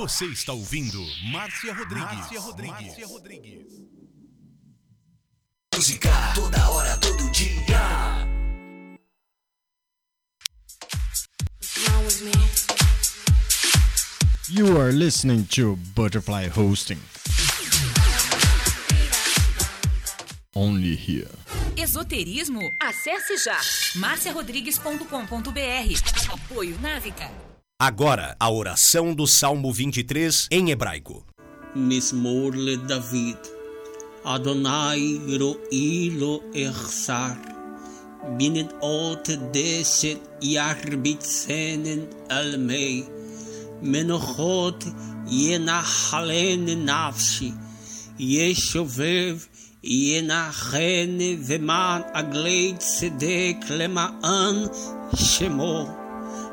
Você está ouvindo Márcia Rodrigues. Márcia Rodrigues. Márcia Rodrigues. Música toda hora, todo dia. You are listening to Butterfly Hosting. Only here. Esoterismo? Acesse já marciarodrigues.com.br. Apoio Návica. Agora, a oração do Salmo 23 em hebraico. Mismor le David. Adonai ro'i lo echsar. Binnen ot deset yarbitzenen almei. Menochot ינחלן נפשי, ישובב ינחן ומען עגלי צדק למען שמו.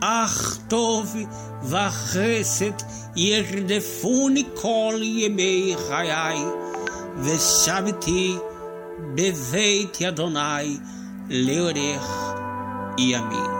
אך טוב וחסד ירדפוני כל ימי חיי, ושבתי בבית אדוני לאורך ימים.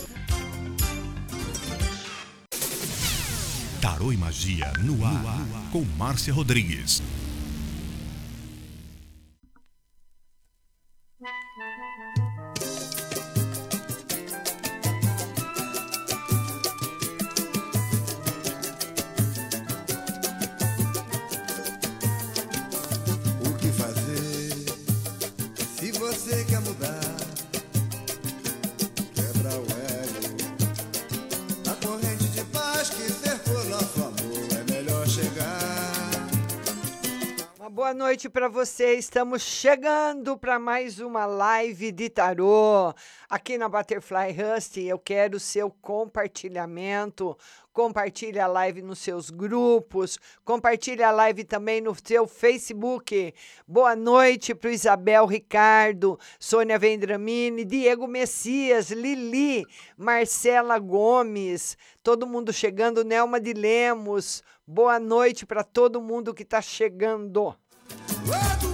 Tarô e Magia no ar, com Márcia Rodrigues. Noite para você. Estamos chegando para mais uma live de tarô aqui na Butterfly Rust. Eu quero o seu compartilhamento. Compartilhe a live nos seus grupos, compartilhe a live também no seu Facebook. Boa noite para Isabel Ricardo, Sônia Vendramini, Diego Messias, Lili, Marcela Gomes, todo mundo chegando, Nelma de Lemos. Boa noite para todo mundo que está chegando. O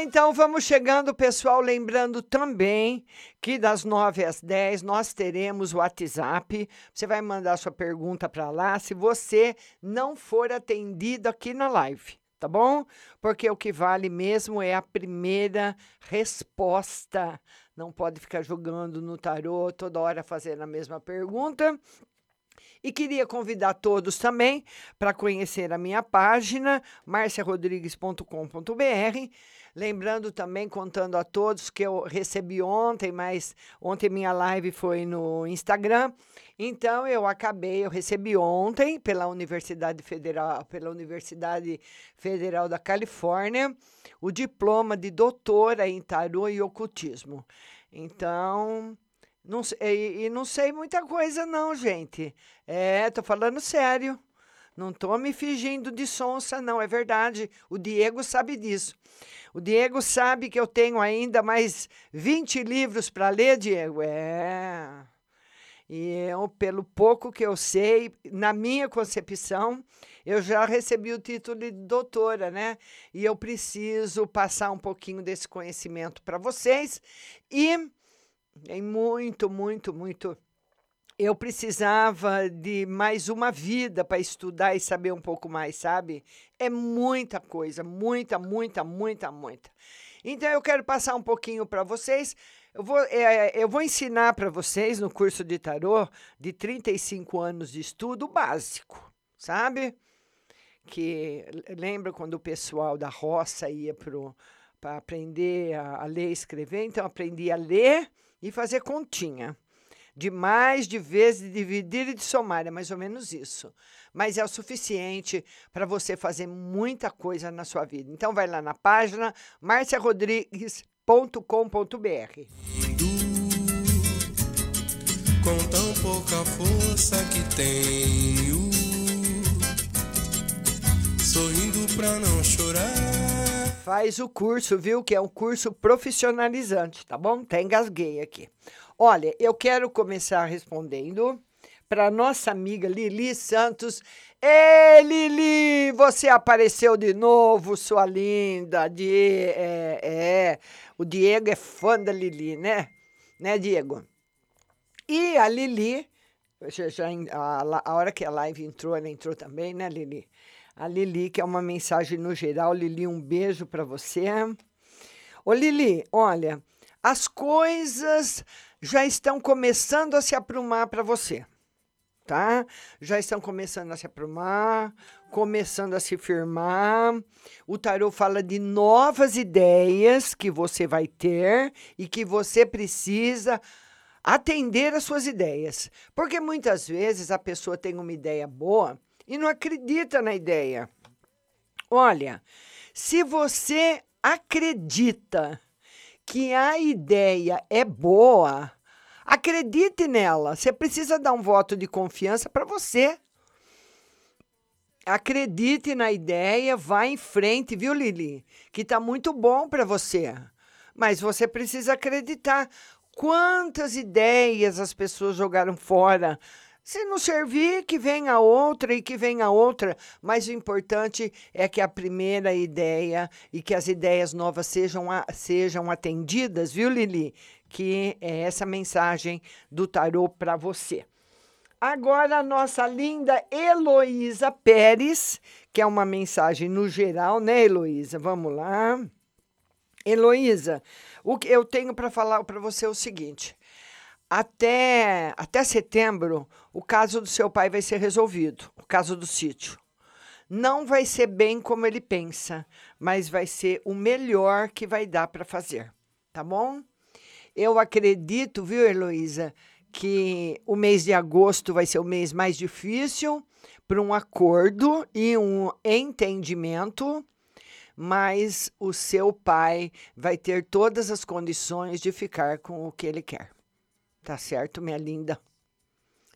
Então, vamos chegando, pessoal. Lembrando também que das 9 às 10 nós teremos o WhatsApp. Você vai mandar sua pergunta para lá se você não for atendido aqui na live, tá bom? Porque o que vale mesmo é a primeira resposta. Não pode ficar jogando no tarô toda hora fazendo a mesma pergunta. E queria convidar todos também para conhecer a minha página, marciarodrigues.com.br. Lembrando também, contando a todos, que eu recebi ontem, mas ontem minha live foi no Instagram. Então, eu acabei, eu recebi ontem pela Universidade Federal, pela Universidade Federal da Califórnia, o diploma de doutora em tarô e ocultismo. Então, não, e, e não sei muita coisa, não, gente. É, tô falando sério. Não tô me fingindo de sonsa, não, é verdade. O Diego sabe disso. O Diego sabe que eu tenho ainda mais 20 livros para ler, Diego. É. E eu, pelo pouco que eu sei, na minha concepção, eu já recebi o título de doutora, né? E eu preciso passar um pouquinho desse conhecimento para vocês. E é muito, muito, muito. Eu precisava de mais uma vida para estudar e saber um pouco mais, sabe? É muita coisa, muita, muita, muita, muita. Então eu quero passar um pouquinho para vocês. Eu vou, é, eu vou ensinar para vocês no curso de tarô de 35 anos de estudo básico, sabe? Que lembra quando o pessoal da roça ia para aprender a, a ler e escrever? Então, aprendi a ler e fazer continha. De mais, de vezes, de dividir e de somar, é mais ou menos isso. Mas é o suficiente para você fazer muita coisa na sua vida. Então, vai lá na página marciarodrigues.com.br. com tão pouca força que tenho. sorrindo pra não chorar. Faz o curso, viu? Que é um curso profissionalizante, tá bom? Até engasguei aqui. Olha, eu quero começar respondendo para nossa amiga Lili Santos. Ei, Lili, você apareceu de novo, sua linda. Die é, é, o Diego é fã da Lili, né? Né, Diego? E a Lili, já, já a, a hora que a live entrou, ela entrou também, né, Lili? A Lili, que é uma mensagem no geral. Lili, um beijo para você. Ô, Lili, olha, as coisas já estão começando a se aprumar para você, tá? Já estão começando a se aprumar, começando a se firmar. O tarô fala de novas ideias que você vai ter e que você precisa atender às suas ideias. Porque muitas vezes a pessoa tem uma ideia boa e não acredita na ideia. Olha, se você acredita que a ideia é boa, acredite nela. Você precisa dar um voto de confiança para você. Acredite na ideia, vá em frente, viu, Lili? Que tá muito bom para você. Mas você precisa acreditar. Quantas ideias as pessoas jogaram fora? Se não servir, que venha outra e que venha outra. Mas o importante é que a primeira ideia e que as ideias novas sejam, a- sejam atendidas, viu, Lili? Que é essa mensagem do tarô para você. Agora, a nossa linda Heloísa Pérez, que é uma mensagem no geral, né, Heloísa? Vamos lá. Heloísa, o que eu tenho para falar para você é o seguinte: até, até setembro, o caso do seu pai vai ser resolvido o caso do sítio. Não vai ser bem como ele pensa, mas vai ser o melhor que vai dar para fazer, tá bom? Eu acredito, viu, Heloísa, que o mês de agosto vai ser o mês mais difícil para um acordo e um entendimento, mas o seu pai vai ter todas as condições de ficar com o que ele quer. Tá certo, minha linda?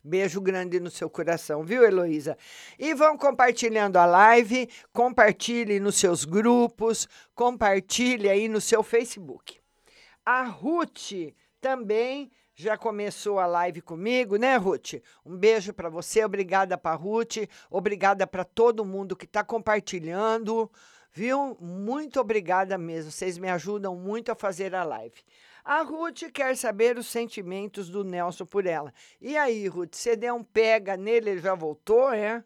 Beijo grande no seu coração, viu, Heloísa? E vão compartilhando a live, compartilhe nos seus grupos, compartilhe aí no seu Facebook. A Ruth também já começou a live comigo, né, Ruth? Um beijo para você, obrigada para Ruth, obrigada para todo mundo que está compartilhando, viu? Muito obrigada mesmo, vocês me ajudam muito a fazer a live. A Ruth quer saber os sentimentos do Nelson por ela. E aí, Ruth, você deu um pega nele, ele já voltou, é?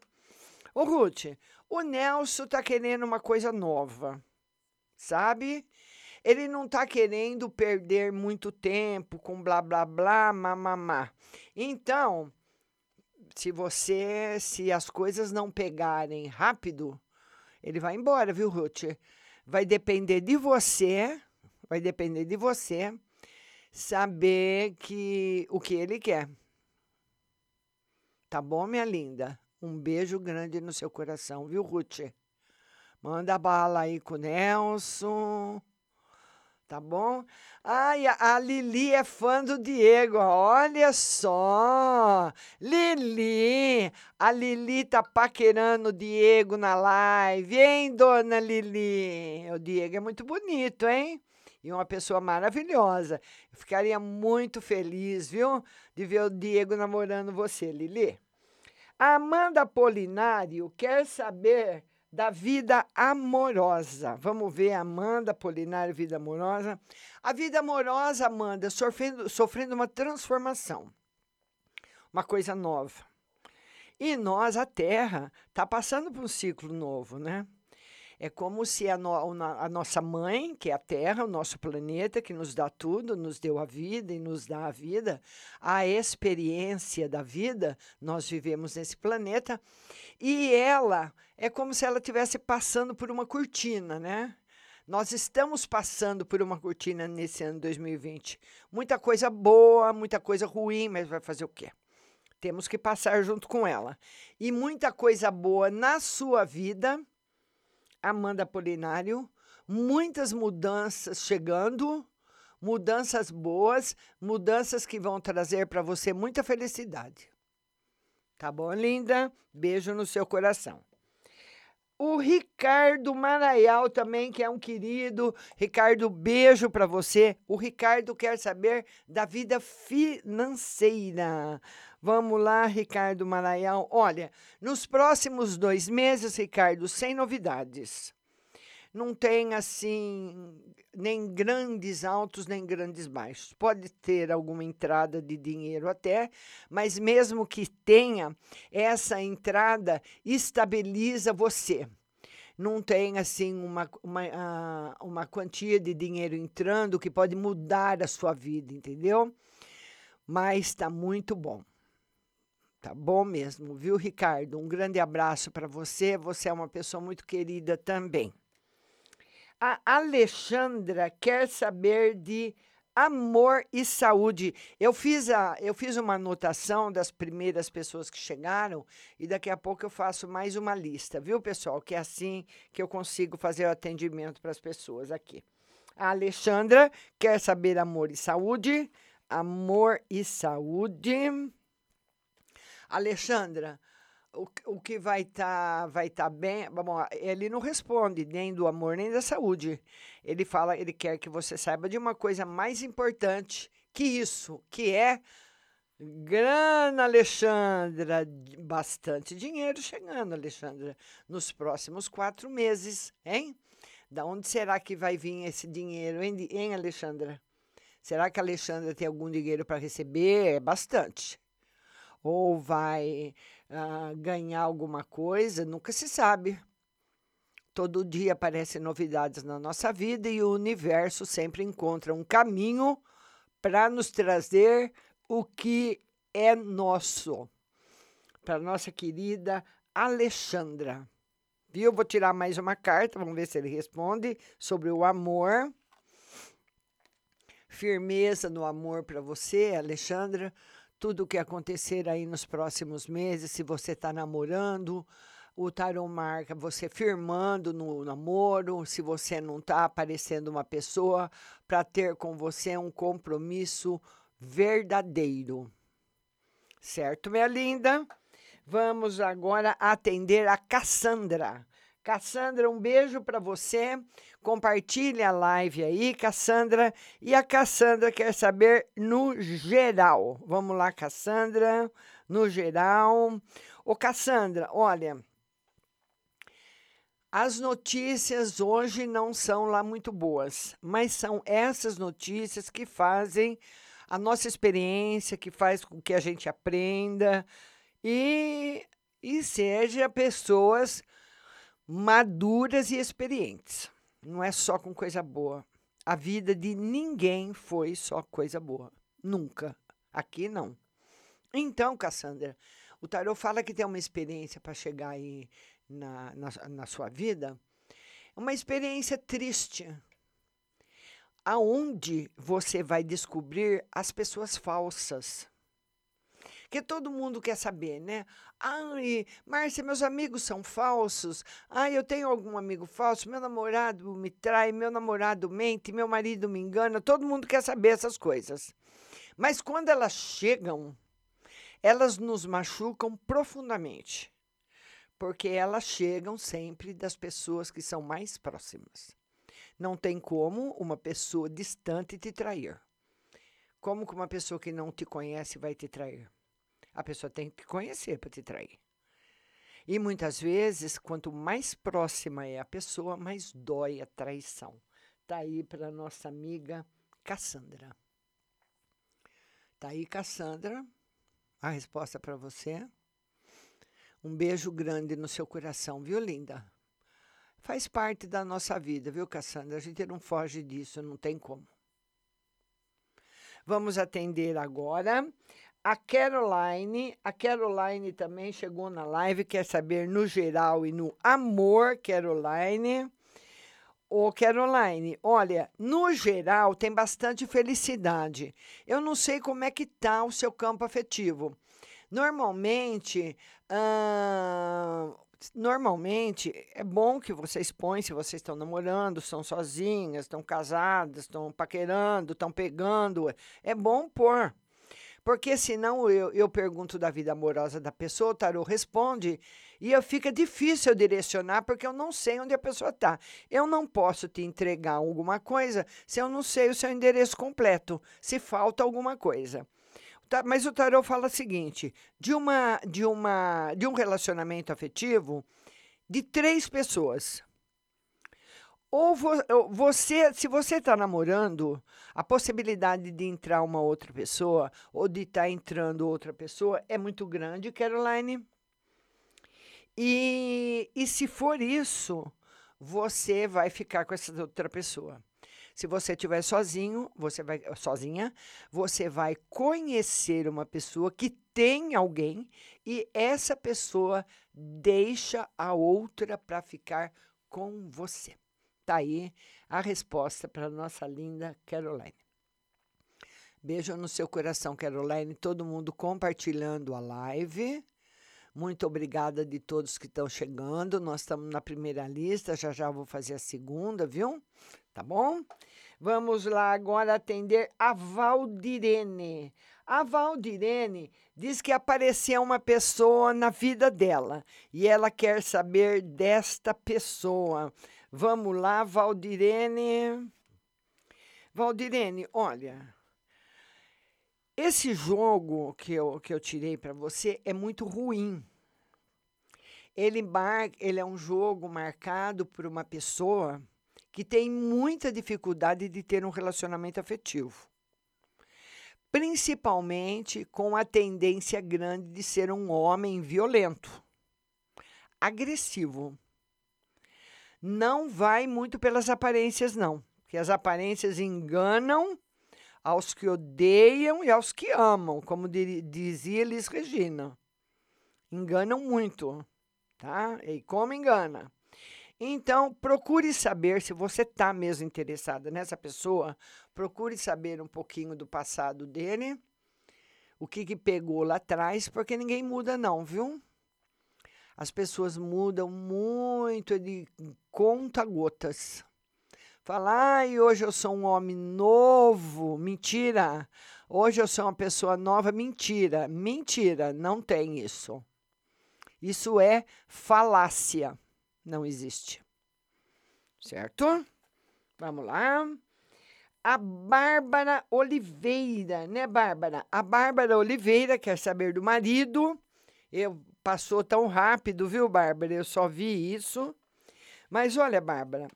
Ô, Ruth, o Nelson tá querendo uma coisa nova, sabe? Ele não tá querendo perder muito tempo com blá blá blá, mamamá. Então, se você, se as coisas não pegarem rápido, ele vai embora, viu, Ruth? Vai depender de você, vai depender de você saber que o que ele quer. Tá bom, minha linda? Um beijo grande no seu coração, viu, Ruth? Manda bala aí com o Nelson. Tá bom? Ai, a Lili é fã do Diego. Olha só. Lili. A Lili tá paquerando o Diego na live, hein, dona Lili? O Diego é muito bonito, hein? E uma pessoa maravilhosa. Eu ficaria muito feliz, viu? De ver o Diego namorando você, Lili. A Amanda Polinário quer saber da vida amorosa. Vamos ver, Amanda Polinário, vida amorosa. A vida amorosa, Amanda, sofrendo, sofrendo uma transformação, uma coisa nova. E nós, a Terra, está passando por um ciclo novo, né? É como se a, no- a nossa mãe, que é a Terra, o nosso planeta, que nos dá tudo, nos deu a vida e nos dá a vida, a experiência da vida, nós vivemos nesse planeta, e ela é como se ela estivesse passando por uma cortina, né? Nós estamos passando por uma cortina nesse ano 2020. Muita coisa boa, muita coisa ruim, mas vai fazer o quê? Temos que passar junto com ela. E muita coisa boa na sua vida, Amanda Polinário, muitas mudanças chegando, mudanças boas, mudanças que vão trazer para você muita felicidade. Tá bom, linda? Beijo no seu coração. O Ricardo Maraial também, que é um querido. Ricardo, beijo para você. O Ricardo quer saber da vida financeira. Vamos lá, Ricardo Maraial. Olha, nos próximos dois meses, Ricardo, sem novidades. Não tem assim nem grandes altos nem grandes baixos. Pode ter alguma entrada de dinheiro até, mas mesmo que tenha, essa entrada estabiliza você. Não tem assim uma, uma, ah, uma quantia de dinheiro entrando que pode mudar a sua vida, entendeu? Mas está muito bom. Tá bom mesmo, viu, Ricardo? Um grande abraço para você. Você é uma pessoa muito querida também. A Alexandra quer saber de amor e saúde. Eu fiz, a, eu fiz uma anotação das primeiras pessoas que chegaram e daqui a pouco eu faço mais uma lista, viu, pessoal? Que é assim que eu consigo fazer o atendimento para as pessoas aqui. A Alexandra quer saber amor e saúde. Amor e saúde. Alexandra, o, o que vai estar vai tá bem. Bom, ele não responde nem do amor nem da saúde. Ele fala, ele quer que você saiba de uma coisa mais importante que isso, que é grana, Alexandra, bastante dinheiro chegando, Alexandra, nos próximos quatro meses, hein? Da onde será que vai vir esse dinheiro, hein, hein Alexandra? Será que a Alexandra tem algum dinheiro para receber? É bastante. Ou vai uh, ganhar alguma coisa, nunca se sabe. Todo dia aparecem novidades na nossa vida e o universo sempre encontra um caminho para nos trazer o que é nosso. Para nossa querida Alexandra. Viu? Vou tirar mais uma carta, vamos ver se ele responde sobre o amor. Firmeza no amor para você, Alexandra tudo o que acontecer aí nos próximos meses, se você está namorando, o tarot marca você firmando no namoro, se você não está aparecendo uma pessoa para ter com você um compromisso verdadeiro. Certo, minha linda? Vamos agora atender a Cassandra. Cassandra, um beijo para você. Compartilhe a live aí, Cassandra. E a Cassandra quer saber no geral. Vamos lá, Cassandra, no geral. Ô, Cassandra, olha. As notícias hoje não são lá muito boas, mas são essas notícias que fazem a nossa experiência, que faz com que a gente aprenda e, e seja pessoas maduras e experientes. Não é só com coisa boa. A vida de ninguém foi só coisa boa. Nunca. Aqui não. Então, Cassandra, o tarot fala que tem uma experiência para chegar aí na, na, na sua vida. Uma experiência triste. Aonde você vai descobrir as pessoas falsas que todo mundo quer saber, né? Ai, Márcia, meus amigos são falsos. Ai, eu tenho algum amigo falso. Meu namorado me trai, meu namorado mente, meu marido me engana. Todo mundo quer saber essas coisas. Mas quando elas chegam, elas nos machucam profundamente. Porque elas chegam sempre das pessoas que são mais próximas. Não tem como uma pessoa distante te trair. Como que uma pessoa que não te conhece vai te trair? A pessoa tem que conhecer para te trair. E muitas vezes, quanto mais próxima é a pessoa, mais dói a traição. Tá aí para nossa amiga Cassandra. Tá aí, Cassandra, a resposta para você. Um beijo grande no seu coração, viu, linda? Faz parte da nossa vida, viu, Cassandra? A gente não foge disso, não tem como. Vamos atender agora a Caroline, a Caroline também chegou na live, quer saber no geral e no amor, Caroline. Ô, Caroline, olha, no geral tem bastante felicidade. Eu não sei como é que tá o seu campo afetivo. Normalmente, normalmente é bom que vocês põem se vocês estão namorando, estão sozinhas, estão casadas, estão paquerando, estão pegando. É bom pôr Porque senão eu, eu pergunto da vida amorosa da pessoa, o tarô responde, e eu fica difícil eu direcionar porque eu não sei onde a pessoa está. Eu não posso te entregar alguma coisa se eu não sei o seu endereço completo, se falta alguma coisa. Tá, Mas o tarô fala o seguinte: de uma de uma de um relacionamento afetivo de três pessoas. Ou vo- você, se você está namorando, a possibilidade de entrar uma outra pessoa ou de estar entrando outra pessoa é muito grande, Caroline. E, e se for isso, você vai ficar com essa outra pessoa. Se você estiver sozinho, você vai sozinha, você vai conhecer uma pessoa que tem alguém e essa pessoa deixa a outra para ficar com você. Tá aí a resposta para nossa linda Caroline. Beijo no seu coração, Caroline. Todo mundo compartilhando a live. Muito obrigada de todos que estão chegando. Nós estamos na primeira lista, já já vou fazer a segunda, viu? Tá bom? Vamos lá agora atender a Valdirene. A Valdirene diz que apareceu uma pessoa na vida dela e ela quer saber desta pessoa. Vamos lá, Valdirene. Valdirene, olha, esse jogo que eu, que eu tirei para você é muito ruim. Ele, mar, ele é um jogo marcado por uma pessoa que tem muita dificuldade de ter um relacionamento afetivo. Principalmente com a tendência grande de ser um homem violento, agressivo. Não vai muito pelas aparências, não, porque as aparências enganam aos que odeiam e aos que amam, como dizia Elis Regina. Enganam muito, tá? E como engana? Então, procure saber se você está mesmo interessada nessa pessoa. Procure saber um pouquinho do passado dele, o que, que pegou lá atrás, porque ninguém muda, não, viu? As pessoas mudam muito de conta-gotas. Falar, ai, hoje eu sou um homem novo. Mentira. Hoje eu sou uma pessoa nova. Mentira. Mentira. Não tem isso. Isso é falácia. Não existe. Certo? Vamos lá. A Bárbara Oliveira, né, Bárbara? A Bárbara Oliveira quer saber do marido. Eu passou tão rápido, viu, Bárbara? Eu só vi isso. Mas olha, Bárbara,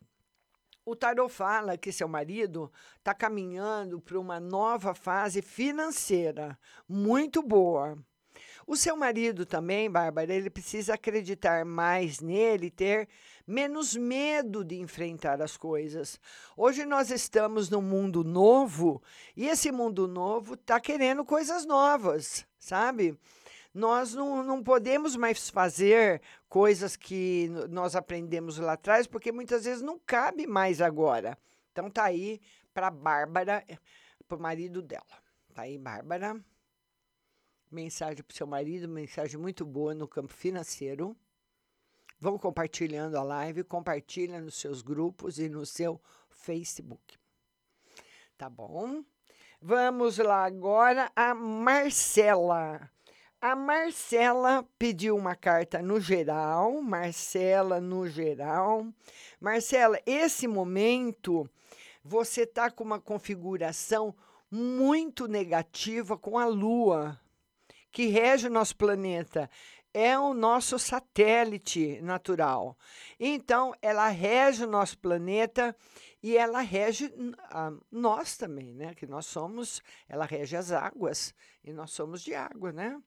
o tarot fala que seu marido está caminhando para uma nova fase financeira muito boa. O seu marido também, Bárbara, ele precisa acreditar mais nele, ter menos medo de enfrentar as coisas. Hoje nós estamos num mundo novo e esse mundo novo está querendo coisas novas, sabe? Nós não, não podemos mais fazer coisas que nós aprendemos lá atrás, porque muitas vezes não cabe mais agora. Então tá aí para Bárbara, para o marido dela. Tá aí, Bárbara. Mensagem para seu marido, mensagem muito boa no campo financeiro. Vão compartilhando a live, compartilha nos seus grupos e no seu Facebook. Tá bom? Vamos lá agora a Marcela. A Marcela pediu uma carta no geral. Marcela no geral. Marcela, esse momento você está com uma configuração muito negativa com a Lua, que rege o nosso planeta. É o nosso satélite natural. Então, ela rege o nosso planeta e ela rege n- a nós também, né? Que nós somos, ela rege as águas e nós somos de água, né?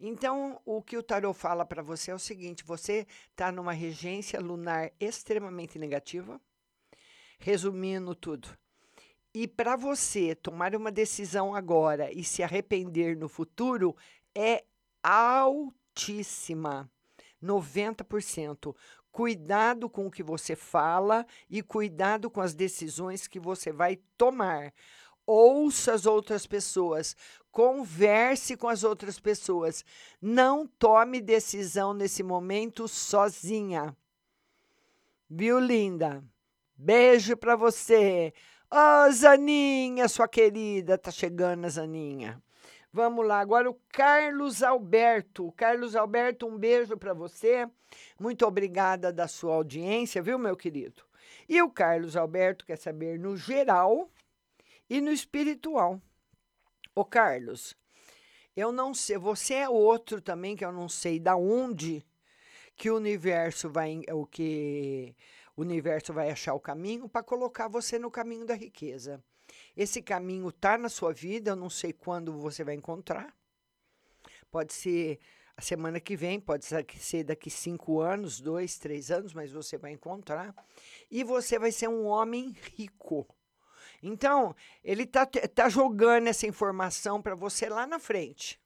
Então, o que o tarot fala para você é o seguinte: você está numa regência lunar extremamente negativa. Resumindo tudo. E para você tomar uma decisão agora e se arrepender no futuro é altíssima. 90%. Cuidado com o que você fala e cuidado com as decisões que você vai tomar. Ouça as outras pessoas, converse com as outras pessoas. Não tome decisão nesse momento sozinha. Viu, linda? Beijo para você. Ô, Zaninha, sua querida, tá chegando a Zaninha. Vamos lá, agora o Carlos Alberto. Carlos Alberto, um beijo para você. Muito obrigada da sua audiência, viu, meu querido? E o Carlos Alberto quer saber no geral e no espiritual. Ô, Carlos, eu não sei, você é outro também que eu não sei da onde que o universo vai o que o universo vai achar o caminho para colocar você no caminho da riqueza. Esse caminho está na sua vida, eu não sei quando você vai encontrar. Pode ser a semana que vem, pode ser daqui cinco anos, dois, três anos, mas você vai encontrar. E você vai ser um homem rico. Então, ele tá, tá jogando essa informação para você lá na frente.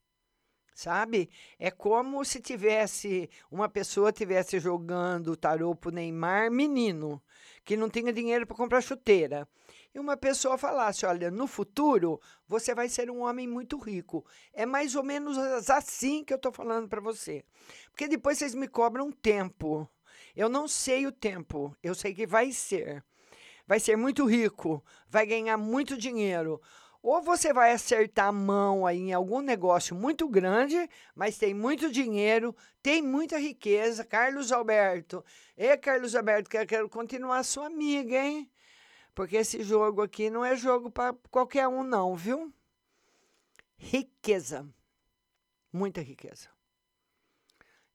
Sabe? É como se tivesse uma pessoa tivesse jogando tarô pro Neymar menino, que não tinha dinheiro para comprar chuteira e uma pessoa falasse: olha, no futuro você vai ser um homem muito rico. É mais ou menos assim que eu estou falando para você. Porque depois vocês me cobram tempo. Eu não sei o tempo, eu sei que vai ser. Vai ser muito rico, vai ganhar muito dinheiro. Ou você vai acertar a mão aí em algum negócio muito grande, mas tem muito dinheiro, tem muita riqueza. Carlos Alberto. E Carlos Alberto, quero, quero continuar sua amiga, hein? Porque esse jogo aqui não é jogo para qualquer um, não, viu? Riqueza. Muita riqueza.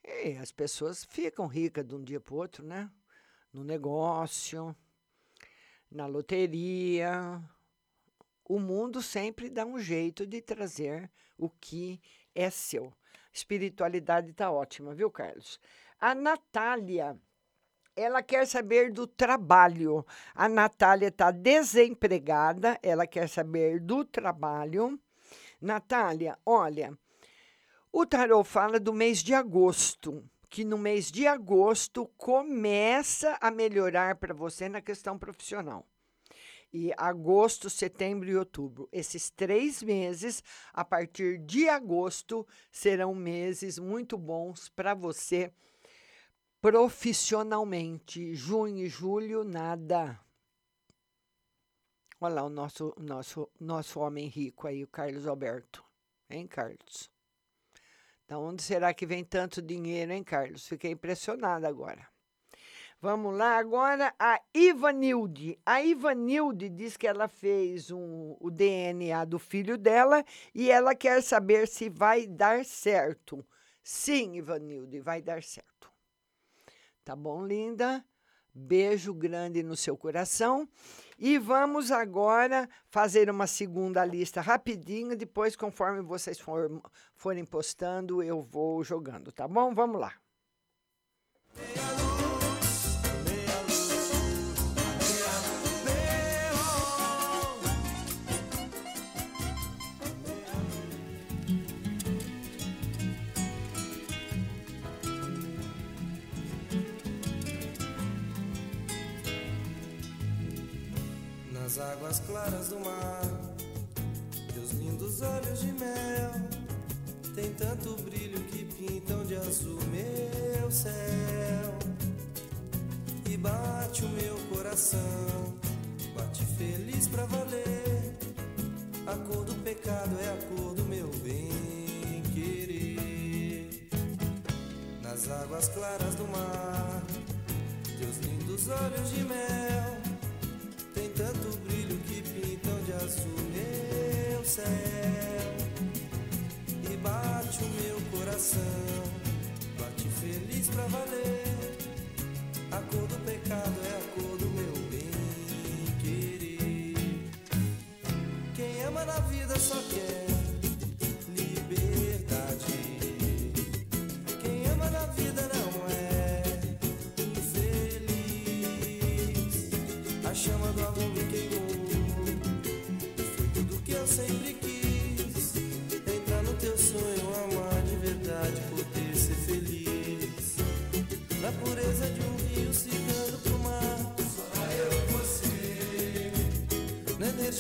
E as pessoas ficam ricas de um dia para o outro, né? No negócio, na loteria. O mundo sempre dá um jeito de trazer o que é seu. Espiritualidade está ótima, viu, Carlos? A Natália ela quer saber do trabalho. A Natália está desempregada, ela quer saber do trabalho. Natália, olha, o tarot fala do mês de agosto, que no mês de agosto começa a melhorar para você na questão profissional. E agosto, setembro e outubro. Esses três meses, a partir de agosto, serão meses muito bons para você profissionalmente. Junho e julho, nada. Olha lá o nosso, nosso, nosso homem rico aí, o Carlos Alberto. Hein, Carlos? Da onde será que vem tanto dinheiro, hein, Carlos? Fiquei impressionada agora. Vamos lá, agora a Ivanilde. A Ivanilde diz que ela fez um, o DNA do filho dela e ela quer saber se vai dar certo. Sim, Ivanilde, vai dar certo. Tá bom, linda? Beijo grande no seu coração. E vamos agora fazer uma segunda lista rapidinho. Depois, conforme vocês for, forem postando, eu vou jogando, tá bom? Vamos lá. Nas águas claras do mar. Teus lindos olhos de mel tem tanto brilho que pintam de azul meu céu. E bate o meu coração, bate feliz pra valer. A cor do pecado é a cor do meu bem querer. Nas águas claras do mar, teus lindos olhos de mel tanto brilho que pintam de azul meu céu e bate o meu coração, bate feliz pra valer. A cor do pecado é a cor do meu bem querer. Quem ama na vida só quer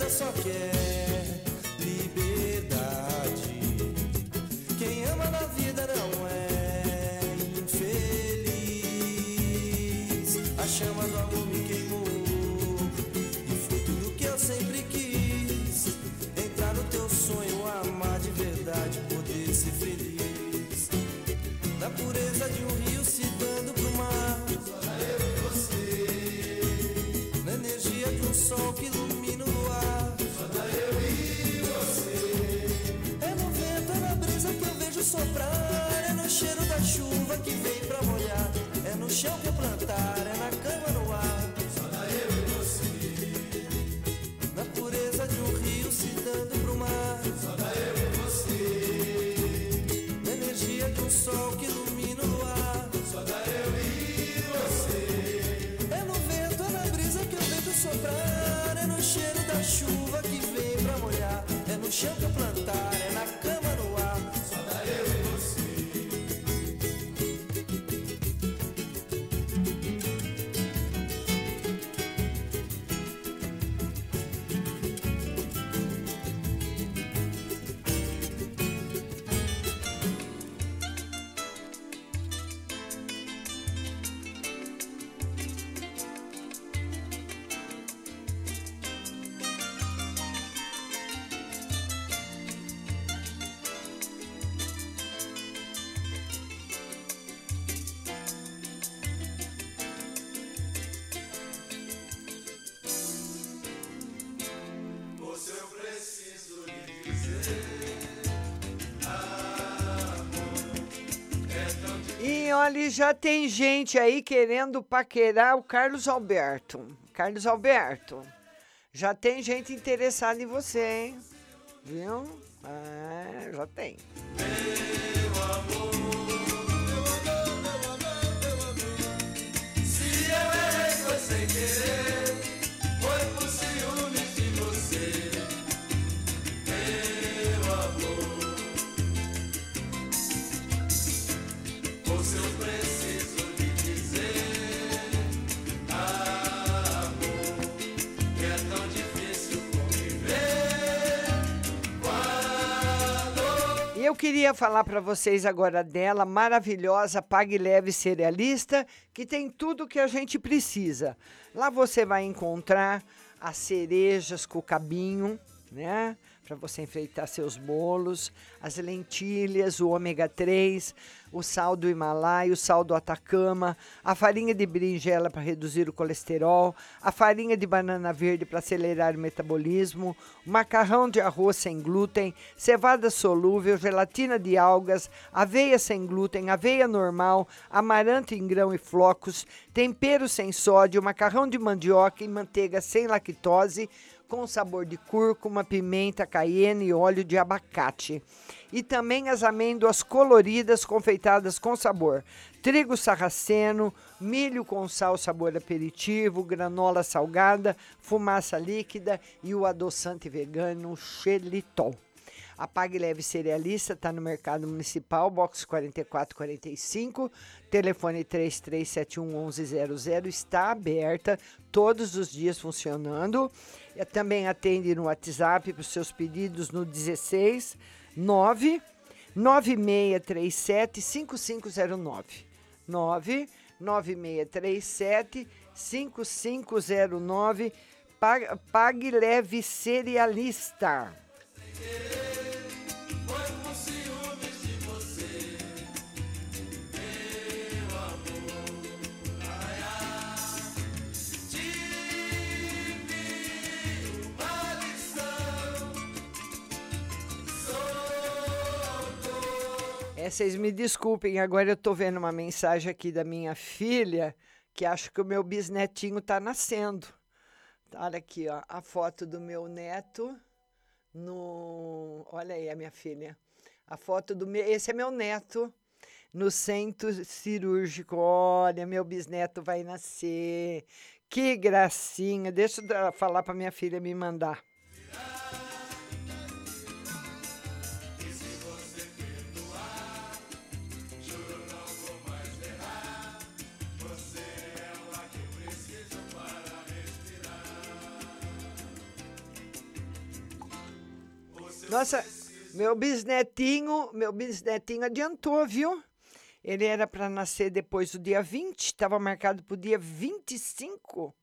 vida só quer no chão que eu plantar, é na cama no ar. Só dá eu e você. Na pureza de um rio se dando pro mar. Só dá eu e você. Na energia de um sol que ilumina o luar. Só dá eu e você. É no vento, é na brisa que eu vejo soprar. É no cheiro da chuva que vem pra molhar. É no chão que eu já tem gente aí querendo paquerar o Carlos Alberto. Carlos Alberto, já tem gente interessada em você, hein? Viu? É, já tem. Se E eu queria falar para vocês agora dela, maravilhosa, Pague Leve Cerealista, que tem tudo que a gente precisa. Lá você vai encontrar as cerejas com cabinho, né? Para você enfeitar seus bolos, as lentilhas, o ômega 3, o sal do Himalaia, o sal do Atacama, a farinha de berinjela para reduzir o colesterol, a farinha de banana verde para acelerar o metabolismo, o macarrão de arroz sem glúten, cevada solúvel, gelatina de algas, aveia sem glúten, aveia normal, amaranto em grão e flocos, tempero sem sódio, macarrão de mandioca e manteiga sem lactose, com sabor de cúrcuma, pimenta, cayenne e óleo de abacate. E também as amêndoas coloridas confeitadas com sabor. Trigo sarraceno, milho com sal sabor aperitivo, granola salgada, fumaça líquida e o adoçante vegano xelitol. A Pague Leve Cerealista está no Mercado Municipal, box 4445, telefone 3371 1100, está aberta todos os dias funcionando. E também atende no WhatsApp para os seus pedidos no 16 9 9637 5509. 9 9637 5509. Pague, Pague Leve Cerealista. Vocês me desculpem, agora eu tô vendo uma mensagem aqui da minha filha que acho que o meu bisnetinho tá nascendo. Olha aqui, ó, a foto do meu neto no. Olha aí a minha filha. A foto do meu. Esse é meu neto. no centro cirúrgico. Olha, meu bisneto vai nascer. Que gracinha. Deixa eu falar para minha filha me mandar. Nossa, meu bisnetinho, meu bisnetinho adiantou, viu? Ele era para nascer depois do dia 20, estava marcado para o dia 25.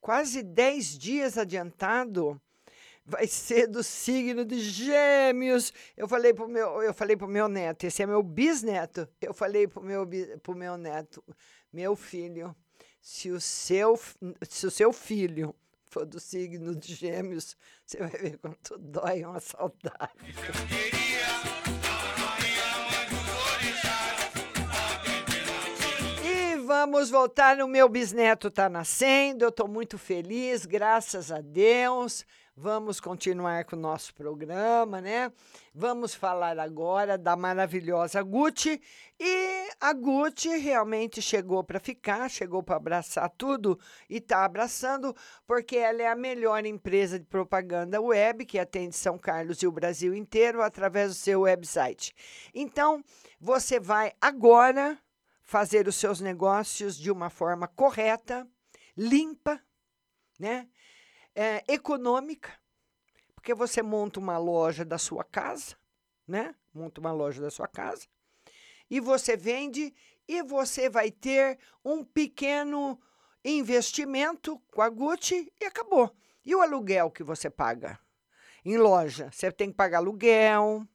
Quase 10 dias adiantado. Vai ser do signo de Gêmeos. Eu falei pro meu, eu falei pro meu neto, esse é meu bisneto. Eu falei pro meu pro meu neto, meu filho, se o seu se o seu filho for do signo de Gêmeos, você vai ver quanto dói uma saudade. E vamos voltar. O meu bisneto está nascendo. Eu estou muito feliz, graças a Deus. Vamos continuar com o nosso programa, né? Vamos falar agora da maravilhosa Gucci. E a Gucci realmente chegou para ficar, chegou para abraçar tudo e está abraçando, porque ela é a melhor empresa de propaganda web que atende São Carlos e o Brasil inteiro através do seu website. Então, você vai agora fazer os seus negócios de uma forma correta, limpa, né? É, econômica, porque você monta uma loja da sua casa, né? Monta uma loja da sua casa e você vende e você vai ter um pequeno investimento com a Gucci e acabou. E o aluguel que você paga em loja? Você tem que pagar aluguel,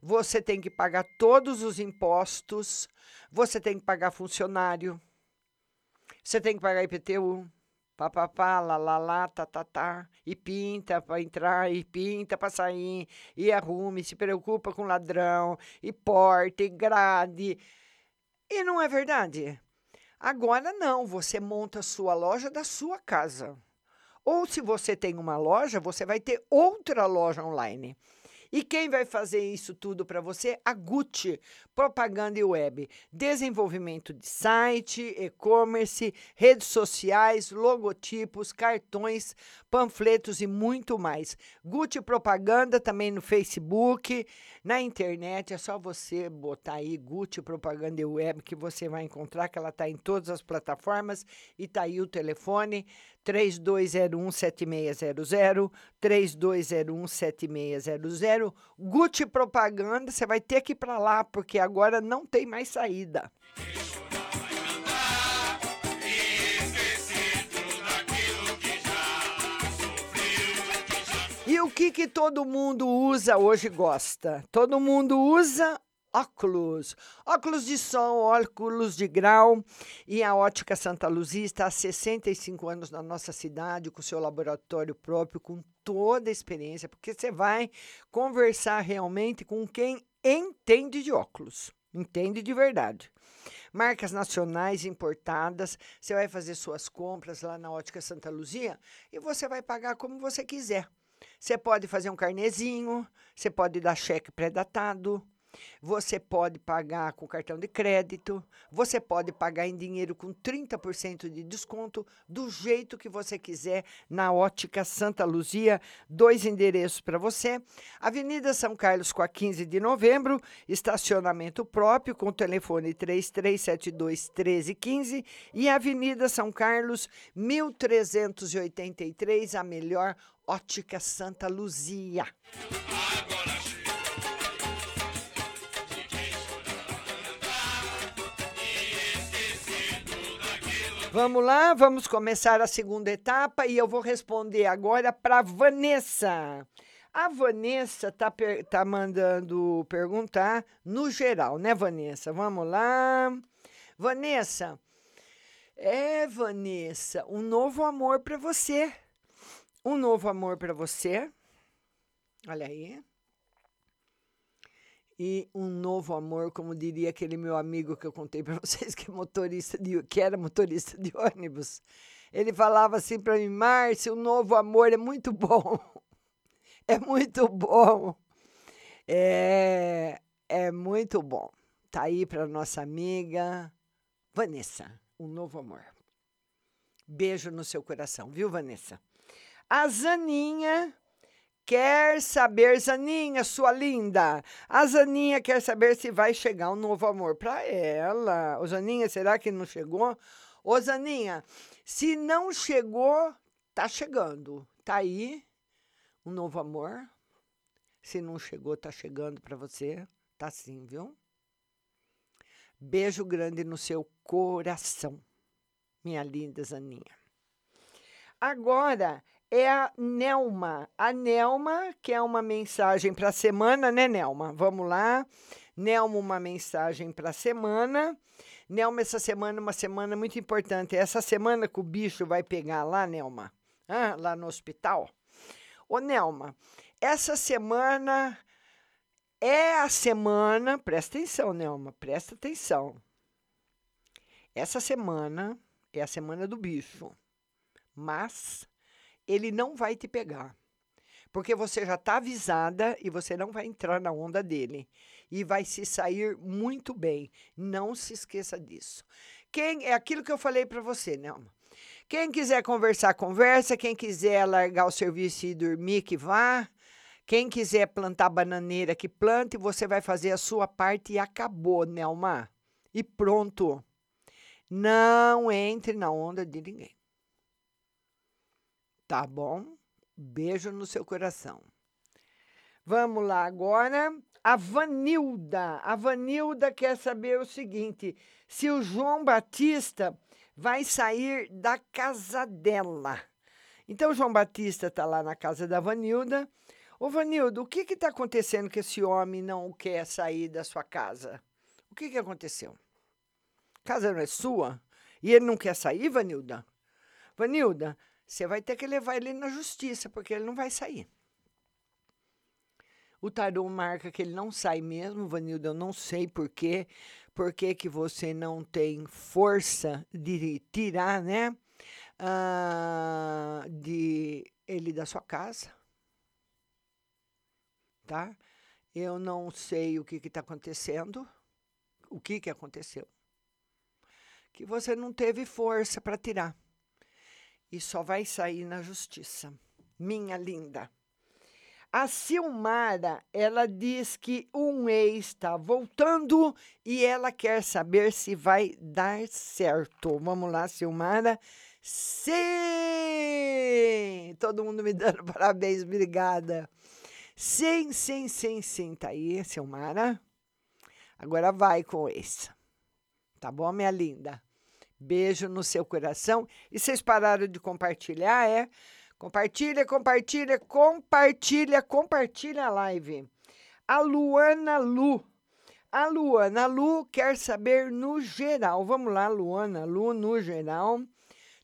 você tem que pagar todos os impostos, você tem que pagar funcionário, você tem que pagar IPTU, papapá, lá, lá, lá, tá, tá, tá, e pinta para entrar, e pinta para sair, e arrume, se preocupa com ladrão, e porta, e grade. E não é verdade? Agora não, você monta a sua loja da sua casa. Ou se você tem uma loja, você vai ter outra loja online. E quem vai fazer isso tudo para você? A Gucci, propaganda e web, desenvolvimento de site, e-commerce, redes sociais, logotipos, cartões, panfletos e muito mais. Gucci Propaganda também no Facebook, na internet, é só você botar aí Gucci Propaganda e Web que você vai encontrar que ela está em todas as plataformas e tá aí o telefone 32017600, 32017600. Gucci Propaganda, você vai ter que ir para lá porque agora não tem mais saída. E o que que todo mundo usa hoje gosta? Todo mundo usa óculos. Óculos de sol, óculos de grau. E a Ótica Santa Luzia está há 65 anos na nossa cidade, com seu laboratório próprio, com toda a experiência, porque você vai conversar realmente com quem entende de óculos. Entende de verdade. Marcas nacionais importadas, você vai fazer suas compras lá na Ótica Santa Luzia e você vai pagar como você quiser. Você pode fazer um carnezinho, você pode dar cheque pré-datado, você pode pagar com cartão de crédito, você pode pagar em dinheiro com 30% de desconto, do jeito que você quiser, na Ótica Santa Luzia. Dois endereços para você: Avenida São Carlos, com a 15 de novembro, estacionamento próprio, com o telefone 3372 1315, e Avenida São Carlos, 1383, a melhor Ótica Santa Luzia. Vamos lá, vamos começar a segunda etapa e eu vou responder agora para Vanessa. A Vanessa tá, tá mandando perguntar no geral, né, Vanessa? Vamos lá. Vanessa, é, Vanessa, um novo amor para você. Um novo amor para você. Olha aí. E um novo amor, como diria aquele meu amigo que eu contei para vocês, que, é motorista de, que era motorista de ônibus. Ele falava assim para mim, Márcio, um novo amor é muito bom. É muito bom. É, é muito bom. Tá aí para nossa amiga Vanessa, um novo amor. Beijo no seu coração, viu, Vanessa? A Zaninha quer saber, Zaninha, sua linda. A Zaninha quer saber se vai chegar um novo amor para ela. Ô, Zaninha, será que não chegou? Ô, Zaninha, se não chegou, tá chegando. Tá aí um novo amor. Se não chegou, tá chegando para você. Tá sim, viu? Beijo grande no seu coração, minha linda Zaninha. Agora é a Nelma. A Nelma, que é uma mensagem para a semana, né, Nelma? Vamos lá. Nelma, uma mensagem para a semana. Nelma, essa semana é uma semana muito importante. Essa semana que o bicho vai pegar lá, Nelma, ah, lá no hospital. Ô, Nelma, essa semana é a semana, presta atenção, Nelma, presta atenção. Essa semana é a semana do bicho, mas ele não vai te pegar. Porque você já está avisada e você não vai entrar na onda dele. E vai se sair muito bem. Não se esqueça disso. Quem É aquilo que eu falei para você, Nelma. Quem quiser conversar, conversa. Quem quiser largar o serviço e dormir, que vá. Quem quiser plantar bananeira, que plante, você vai fazer a sua parte e acabou, Nelma. E pronto. Não entre na onda de ninguém. Tá bom? Beijo no seu coração. Vamos lá agora. A Vanilda. A Vanilda quer saber o seguinte: se o João Batista vai sair da casa dela. Então, o João Batista está lá na casa da Vanilda Ô, Vanildo, o que está acontecendo que esse homem não quer sair da sua casa? O que, que aconteceu? A casa não é sua? E ele não quer sair, Vanilda? Vanilda, você vai ter que levar ele na justiça, porque ele não vai sair. O tarô marca que ele não sai mesmo, Vanilda. Eu não sei por quê. Por que, que você não tem força de tirar, né? Ah, de ele da sua casa tá? Eu não sei o que está acontecendo, o que, que aconteceu. Que você não teve força para tirar. E só vai sair na justiça. Minha linda. A Silmara, ela diz que um ex está voltando e ela quer saber se vai dar certo. Vamos lá, Silmara. Sim! Todo mundo me dando parabéns, obrigada. Sim, sim, sim, sim. Tá aí, Silmara. Agora vai com esse. Tá bom, minha linda? Beijo no seu coração. E vocês pararam de compartilhar, é? Compartilha, compartilha, compartilha, compartilha a live. A Luana Lu. A Luana Lu quer saber no geral. Vamos lá, Luana Lu, no geral.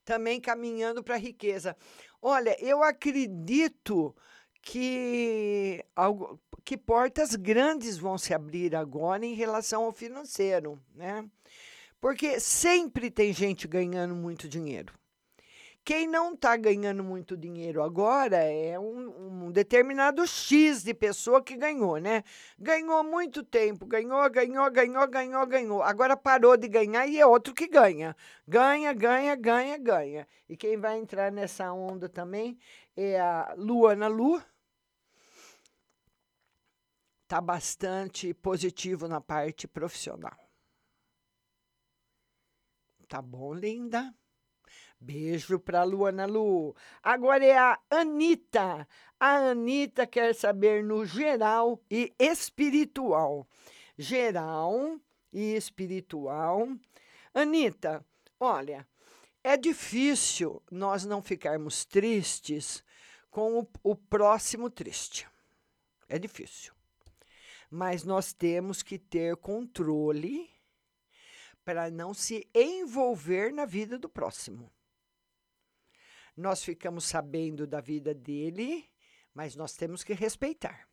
Também caminhando para a riqueza. Olha, eu acredito que, que portas grandes vão se abrir agora em relação ao financeiro, né? Porque sempre tem gente ganhando muito dinheiro. Quem não está ganhando muito dinheiro agora é um, um, determinado X de pessoa que ganhou, né? Ganhou muito tempo, ganhou, ganhou, ganhou, ganhou, ganhou. Agora parou de ganhar e é outro que ganha. Ganha, ganha, ganha, ganha. E quem vai entrar nessa onda também é a Luana Lu, está bastante positivo na parte profissional. Tá bom, linda? Beijo para Luana Lu. Agora é a Anitta. A Anitta quer saber no geral e espiritual. Geral e espiritual. Anitta, olha, é difícil nós não ficarmos tristes com o, o próximo triste. É difícil mas nós temos que ter controle para não se envolver na vida do próximo. Nós ficamos sabendo da vida dele, mas nós temos que respeitar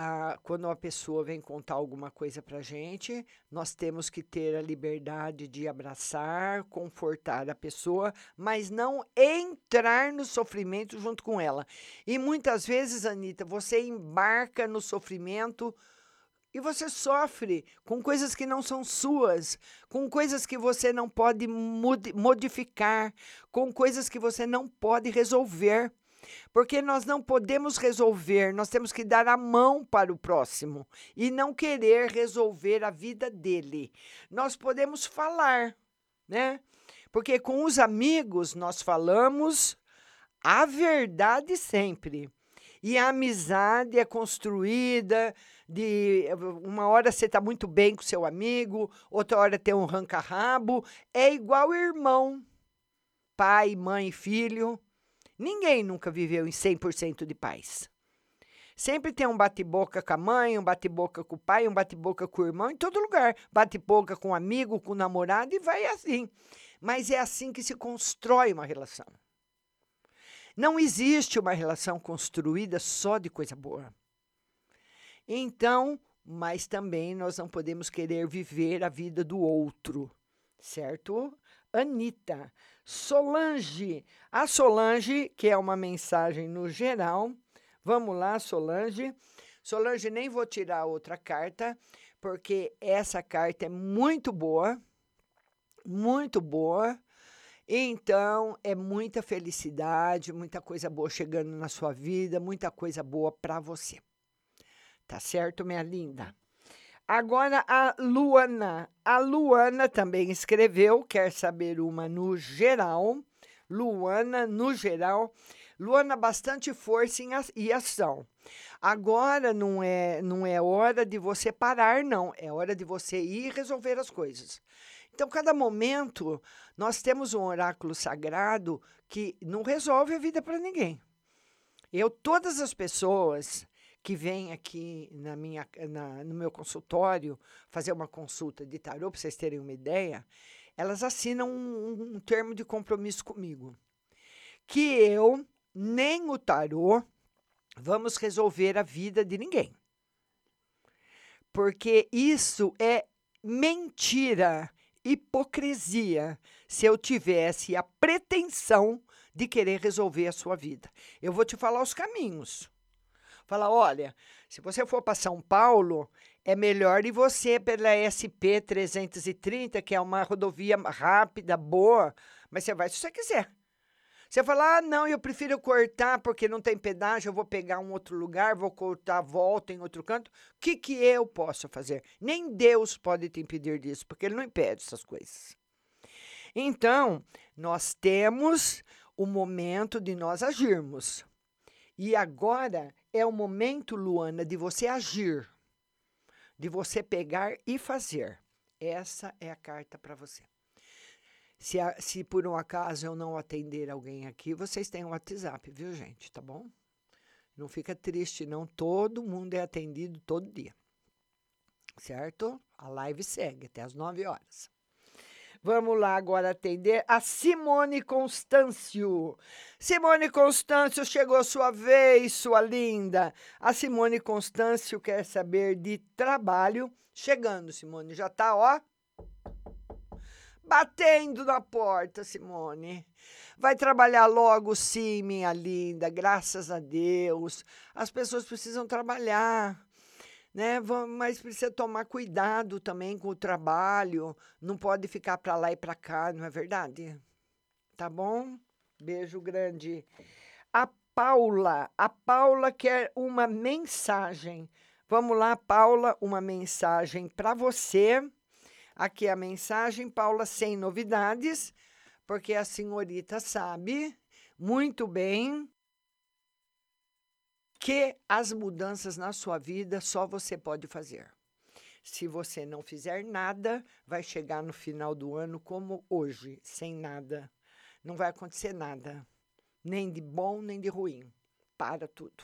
a, quando uma pessoa vem contar alguma coisa para gente, nós temos que ter a liberdade de abraçar, confortar a pessoa, mas não entrar no sofrimento junto com ela. E muitas vezes, Anitta, você embarca no sofrimento E você sofre com coisas que não são suas, com coisas que você não pode modi- modificar, com coisas que você não pode resolver. Porque nós não podemos resolver, nós temos que dar a mão para o próximo e não querer resolver a vida dele. Nós podemos falar, né? Porque com os amigos nós falamos a verdade sempre. E a amizade é construída de uma hora você está muito bem com seu amigo, outra hora tem um ranca-rabo, é igual irmão, pai, mãe, filho. Ninguém nunca viveu em 100% de paz. Sempre tem um bate-boca com a mãe, um bate-boca com o pai, um bate-boca com o irmão, em todo lugar. Bate-boca com o amigo, com o namorado e vai assim. Mas é assim que se constrói uma relação. Não existe uma relação construída só de coisa boa. Então, mas também nós não podemos querer viver a vida do outro, certo? Anitta, Solange. A Solange, que é uma mensagem no geral. Vamos lá, Solange. Solange, nem vou tirar outra carta, porque essa carta é muito boa, muito boa. Então, é muita felicidade, muita coisa boa chegando na sua vida, muita coisa boa para você. Tá certo, minha linda? Agora a Luana. A Luana também escreveu, quer saber uma no geral. Luana, no geral. Luana, bastante força e ação. Agora não é, não é hora de você parar, não. É hora de você ir resolver as coisas. Então, cada momento, nós temos um oráculo sagrado que não resolve a vida para ninguém. Eu, todas as pessoas que vêm aqui na minha, na- no meu consultório fazer uma consulta de tarô, para vocês terem uma ideia, elas assinam um, um termo de compromisso comigo. Que eu, nem o tarô, vamos resolver a vida de ninguém. Porque isso é mentira, hipocrisia, se eu tivesse a pretensão de querer resolver a sua vida. Eu vou te falar os caminhos. Falar, olha, se você for para São Paulo, é melhor ir você pela SP 330, que é uma rodovia rápida, boa, mas você vai se você quiser. Você fala, ah, não, eu prefiro cortar porque não tem pedágio, eu vou pegar um outro lugar, vou cortar volta em outro canto. O que, que eu posso fazer? Nem Deus pode te impedir disso, porque Ele não impede essas coisas. Então, nós temos o momento de nós agirmos. E agora é o momento, Luana, de você agir, de você pegar e fazer. Essa é a carta para você. Se, a- se por um acaso eu não atender alguém aqui, vocês têm o WhatsApp, viu, gente? Tá bom? Não fica triste, não. Todo mundo é atendido todo dia. Certo? A live segue até as 9 horas. Vamos lá agora atender a Simone Constâncio. Simone Constâncio, chegou a sua vez, sua linda. A Simone Constâncio quer saber de trabalho. Chegando, Simone, já tá, ó. Batendo na porta, Simone. Vai trabalhar logo, sim, minha linda, graças a Deus. As pessoas precisam trabalhar né? Mas precisa tomar cuidado também com o trabalho. Não pode ficar para lá e para cá, não é verdade? Tá bom? Beijo grande. A Paula, a Paula quer uma mensagem. Vamos lá, Paula, uma mensagem para você. Aqui é a mensagem, Paula, sem novidades, porque a senhorita sabe muito bem que as mudanças na sua vida só você pode fazer. Se você não fizer nada, vai chegar no final do ano como hoje, sem nada. Não vai acontecer nada, nem de bom nem de ruim. Para tudo.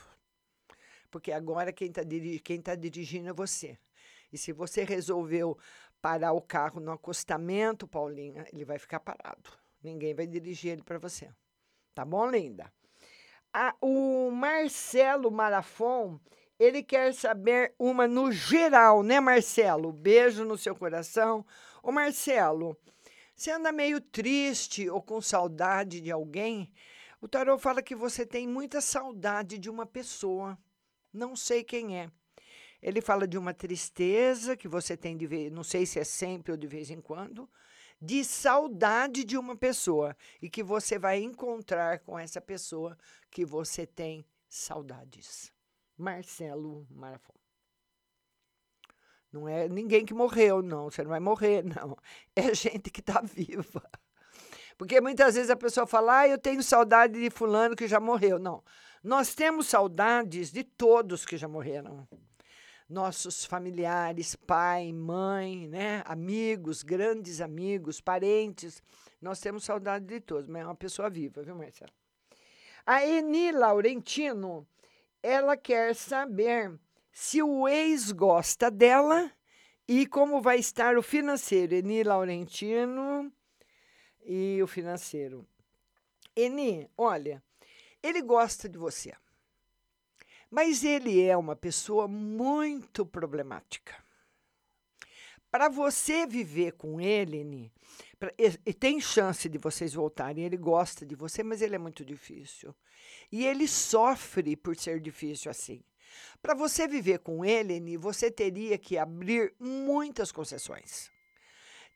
Porque agora quem está quem tá dirigindo é você. E se você resolveu parar o carro no acostamento, Paulinha, ele vai ficar parado. Ninguém vai dirigir ele para você. Tá bom, linda? A- o Marcelo Marafon, ele quer saber uma no geral, né, Marcelo? Beijo no seu coração. Ô, Marcelo, você anda meio triste ou com saudade de alguém? O tarô fala que você tem muita saudade de uma pessoa. Não sei quem é. Ele fala de uma tristeza que você tem de ver, não sei se é sempre ou de vez em quando, de saudade de uma pessoa e que você vai encontrar com essa pessoa que você tem saudades. Marcelo Marafon. Não é ninguém que morreu, não. Você não vai morrer, não. É gente que está viva. Porque muitas vezes a pessoa fala, ah, eu tenho saudade de fulano que já morreu. Não. Nós temos saudades de todos que já morreram. Nossos familiares, pai, mãe, né? amigos, grandes amigos, parentes. Nós temos saudade de todos, mas é uma pessoa viva, viu, Marcelo? A Eni Laurentino, ela quer saber se o ex gosta dela e como vai estar o financeiro. Eni Laurentino e o financeiro. Eni, olha, ele gosta de você, mas ele é uma pessoa muito problemática. Para você viver com ele, e, tem chance de vocês voltarem. Ele gosta de você, mas ele é muito difícil. E ele sofre por ser difícil assim. Para você viver com ele, você teria que abrir muitas concessões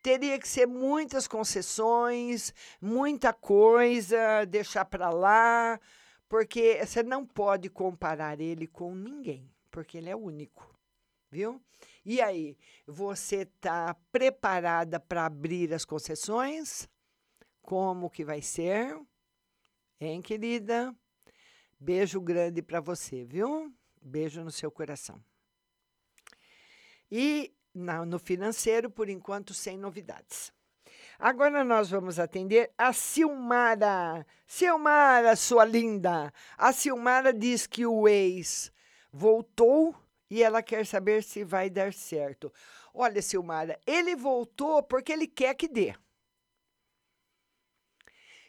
teria que ser muitas concessões, muita coisa, deixar para lá, porque você não pode comparar ele com ninguém, porque ele é único, viu? E aí, você está preparada para abrir as concessões? Como que vai ser? Hein, querida? Beijo grande para você, viu? Beijo no seu coração. E na, no financeiro, por enquanto, sem novidades. Agora nós vamos atender a Silmara. Silmara, sua linda. A Silmara diz que o ex voltou e ela quer saber se vai dar certo. Olha, Silmara, ele voltou porque ele quer que dê.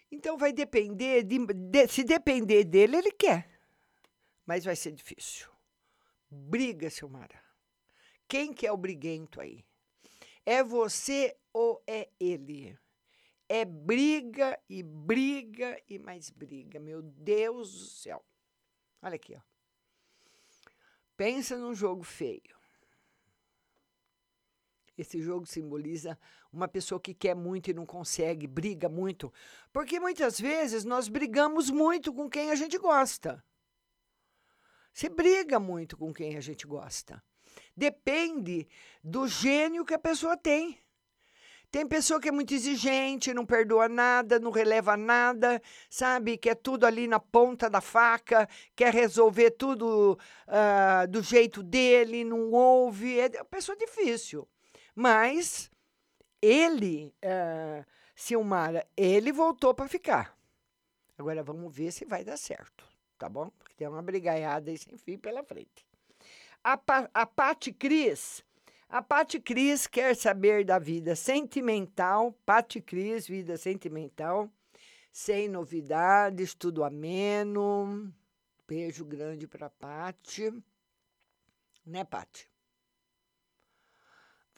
Então vai depender de, de, se depender dele, ele quer. Mas vai ser difícil. Briga, Silmara. Quem que é o briguento aí? É você ou é ele? É briga e briga e mais briga. Meu Deus do céu. Olha aqui, ó. Pensa num jogo feio. Esse jogo simboliza uma pessoa que quer muito e não consegue, briga muito. Porque muitas vezes nós brigamos muito com quem a gente gosta. Você briga muito com quem a gente gosta. Depende do gênio que a pessoa tem. Tem pessoa que é muito exigente, não perdoa nada, não releva nada, sabe? Quer tudo ali na ponta da faca, quer resolver tudo uh, do jeito dele, não ouve. É uma pessoa difícil. Mas ele, uh, Silmara, ele voltou para ficar. Agora vamos ver se vai dar certo, tá bom? Porque tem uma brigaiada aí sem fim pela frente. A, a Pati Cris. A Pati Cris quer saber da vida sentimental. Pati Cris, vida sentimental. Sem novidades, tudo ameno. Beijo grande para Pati. Né, Pati?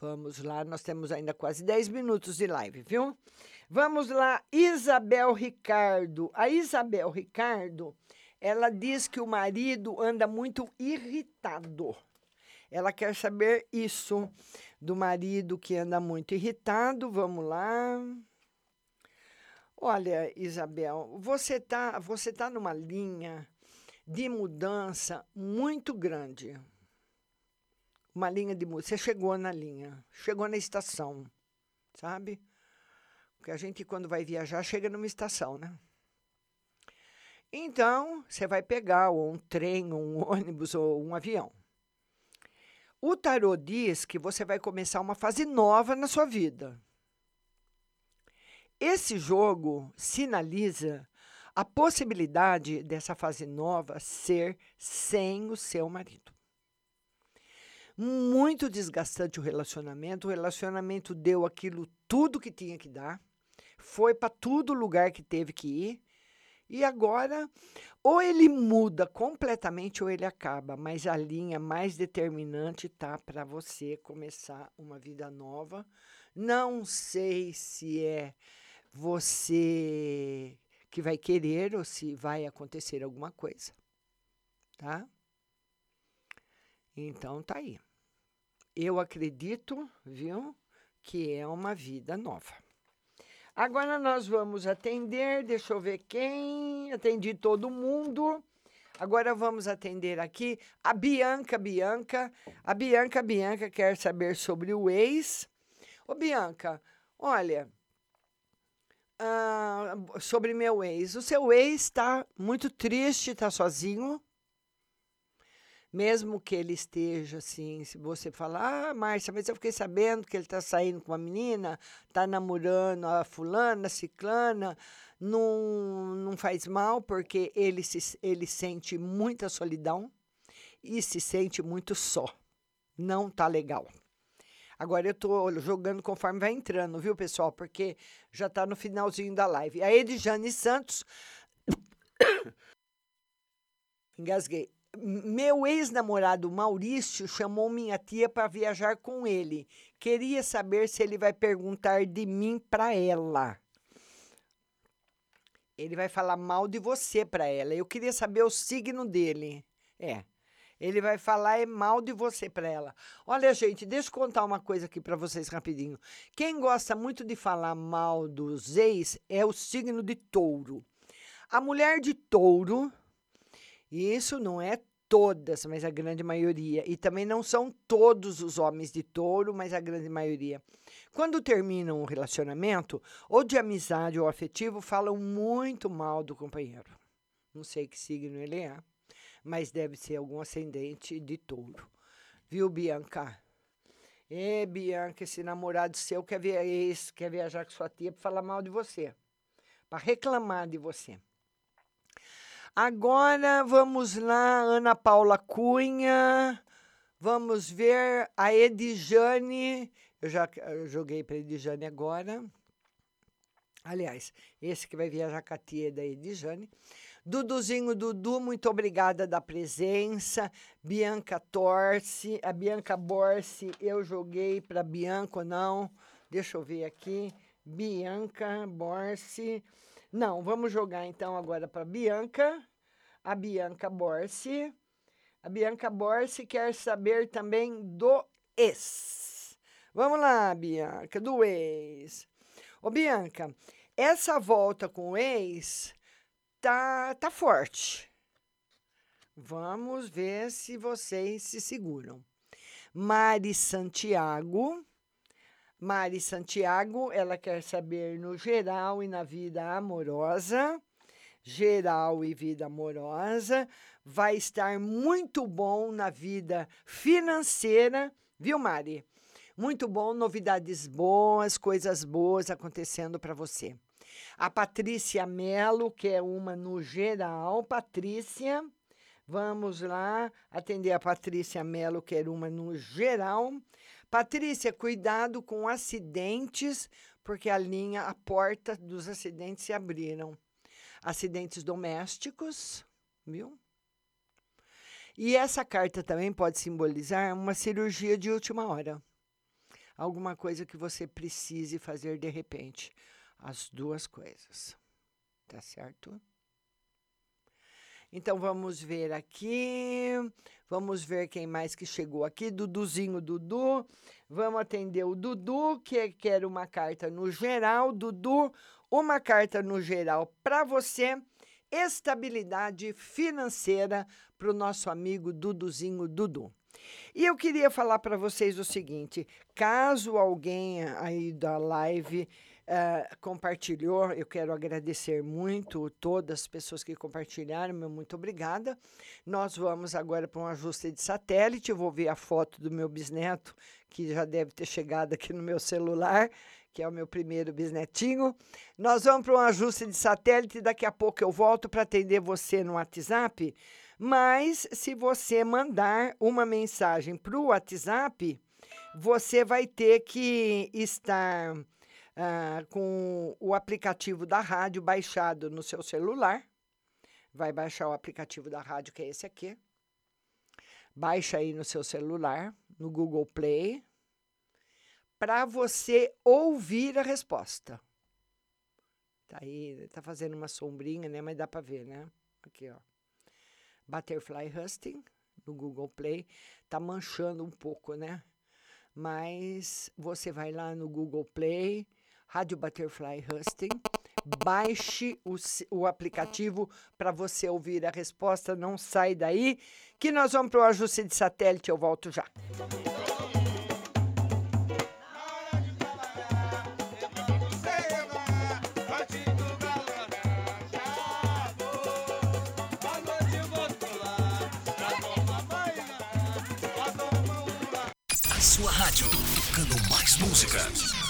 Vamos lá, nós temos ainda quase 10 minutos de live, viu? Vamos lá, Isabel Ricardo. A Isabel Ricardo ela diz que o marido anda muito irritado. Ela quer saber isso do marido que anda muito irritado. Vamos lá. Olha, Isabel, você tá, você tá numa linha de mudança muito grande. Uma linha de mudança. Você chegou na linha, chegou na estação, sabe? Porque a gente, quando vai viajar, chega numa estação, né? Então, você vai pegar ou um trem, ou um ônibus ou um avião. O tarô diz que você vai começar uma fase nova na sua vida. Esse jogo sinaliza a possibilidade dessa fase nova ser sem o seu marido. Muito desgastante o relacionamento. O relacionamento deu aquilo tudo que tinha que dar, foi para todo lugar que teve que ir e agora, ou ele muda completamente ou ele acaba, mas a linha mais determinante tá para você começar uma vida nova. Não sei se é você que vai querer ou se vai acontecer alguma coisa, tá? Então tá aí. Eu acredito, viu, que é uma vida nova. Agora nós vamos atender, deixa eu ver quem. Atendi todo mundo. Agora vamos atender aqui a Bianca Bianca. A Bianca Bianca quer saber sobre o ex. Ô Bianca, olha, ah, sobre meu ex. O seu ex está muito triste, está sozinho. Mesmo que ele esteja assim, se você falar, ah, Márcia, mas eu fiquei sabendo que ele está saindo com uma menina, está namorando a fulana, a ciclana, não, não faz mal, porque ele, se, ele sente muita solidão e se sente muito só. Não tá legal. Agora eu tô jogando conforme vai entrando, viu, pessoal? Porque já tá no finalzinho da live. A Edjane Santos. Engasguei. Meu ex-namorado Maurício chamou minha tia para viajar com ele. Queria saber se ele vai perguntar de mim para ela. Ele vai falar mal de você para ela. Eu queria saber o signo dele. É. Ele vai falar é mal de você para ela. Olha, gente, deixa eu contar uma coisa aqui para vocês rapidinho. Quem gosta muito de falar mal dos ex é o signo de touro. A mulher de touro, isso não é todas, mas a grande maioria. E também não são todos os homens de touro, mas a grande maioria. Quando terminam um relacionamento, ou de amizade ou afetivo, falam muito mal do companheiro. Não sei que signo ele é mas deve ser algum ascendente de touro. Viu, Bianca? Ê, Bianca, esse namorado seu quer, via quer viajar com sua tia para falar mal de você, para reclamar de você. Agora vamos lá, Ana Paula Cunha. Vamos ver a Edjane. Eu já joguei para a Edjane agora. Aliás, esse que vai viajar a tia é da Edjane. Duduzinho Dudu, muito obrigada da presença. Bianca Torce, a Bianca Borse, eu joguei para Bianca ou não? Deixa eu ver aqui. Bianca Borse. Não, vamos jogar então agora para Bianca. A Bianca Borse. A Bianca Borse quer saber também do ex. Vamos lá, Bianca, do ex. Ô, Bianca, essa volta com o ex tá, tá forte. Vamos ver se vocês se seguram. Mari Santiago. Mari Santiago, ela quer saber no geral e na vida amorosa. Geral e vida amorosa. Vai estar muito bom na vida financeira, viu, Mari? Muito bom, novidades boas, coisas boas acontecendo para você. A Patrícia Melo, que é uma no geral. Patrícia, vamos lá atender a Patrícia Melo, que é uma no geral. Patrícia, cuidado com acidentes, porque a linha, a porta dos acidentes se abriram. Acidentes domésticos, viu? E essa carta também pode simbolizar uma cirurgia de última hora. Alguma coisa que você precise fazer de repente as duas coisas. Tá certo? Então vamos ver aqui. Vamos ver quem mais que chegou aqui. Duduzinho Dudu. Vamos atender o Dudu, que quer uma carta no geral. Dudu, uma carta no geral para você. Estabilidade financeira para o nosso amigo Duduzinho Dudu. E eu queria falar para vocês o seguinte: caso alguém aí da live uh, compartilhou. Eu quero agradecer muito todas as pessoas que compartilharam, meu muito obrigada. Nós vamos agora para um ajuste de satélite. Eu vou ver a foto do meu bisneto, que já deve ter chegado aqui no meu celular, que é o meu primeiro bisnetinho. Nós vamos para um ajuste de satélite. Daqui a pouco eu volto para atender você no WhatsApp. Mas se você mandar uma mensagem para o WhatsApp, você vai ter que estar ah, com o aplicativo da rádio baixado no seu celular. Vai baixar o aplicativo da rádio, que é esse aqui. Baixa aí no seu celular, no Google Play, para você ouvir a resposta. Tá aí, tá fazendo uma sombrinha, né? Mas dá para ver, né? Aqui, ó. Butterfly Husting, no Google Play, tá manchando um pouco, né? Mas você vai lá no Google Play, Rádio Butterfly Husting, baixe o, o aplicativo para você ouvir a resposta. Não sai daí, que nós vamos para o ajuste de satélite. Eu volto já. Sua rádio, tocando mais música.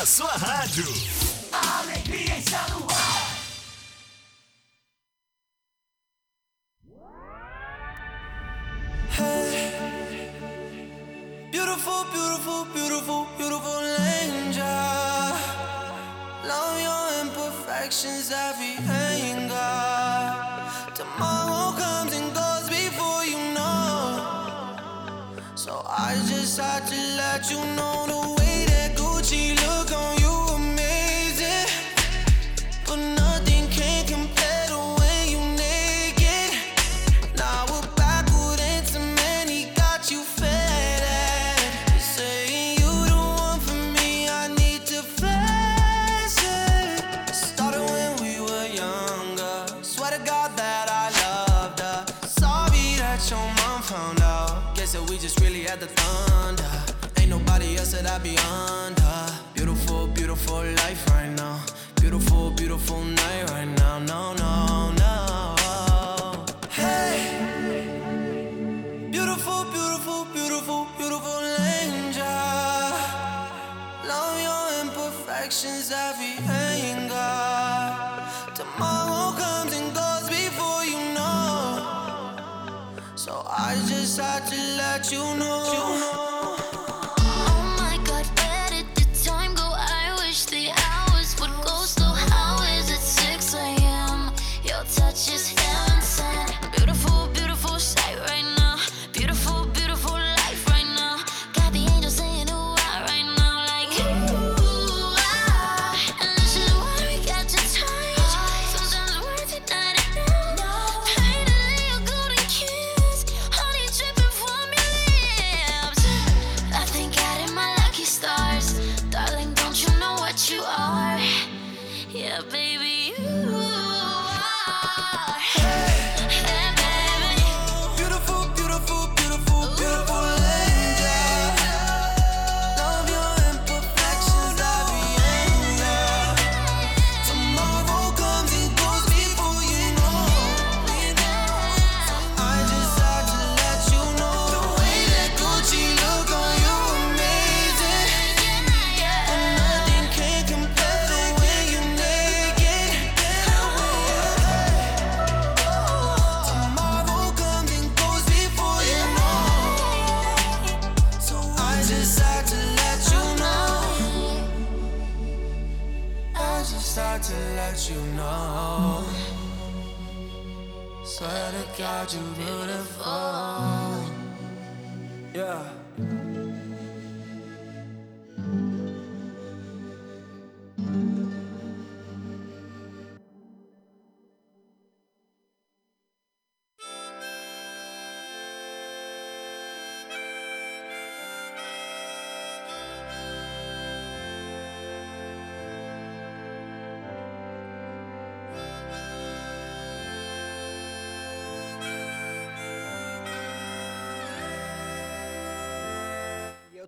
Na sua rádio. Alegria está no ar. Beautiful, beautiful, beautiful, beautiful angel. Love your imperfections, every anger. Tomorrow comes and goes before you know. So I just had to let you know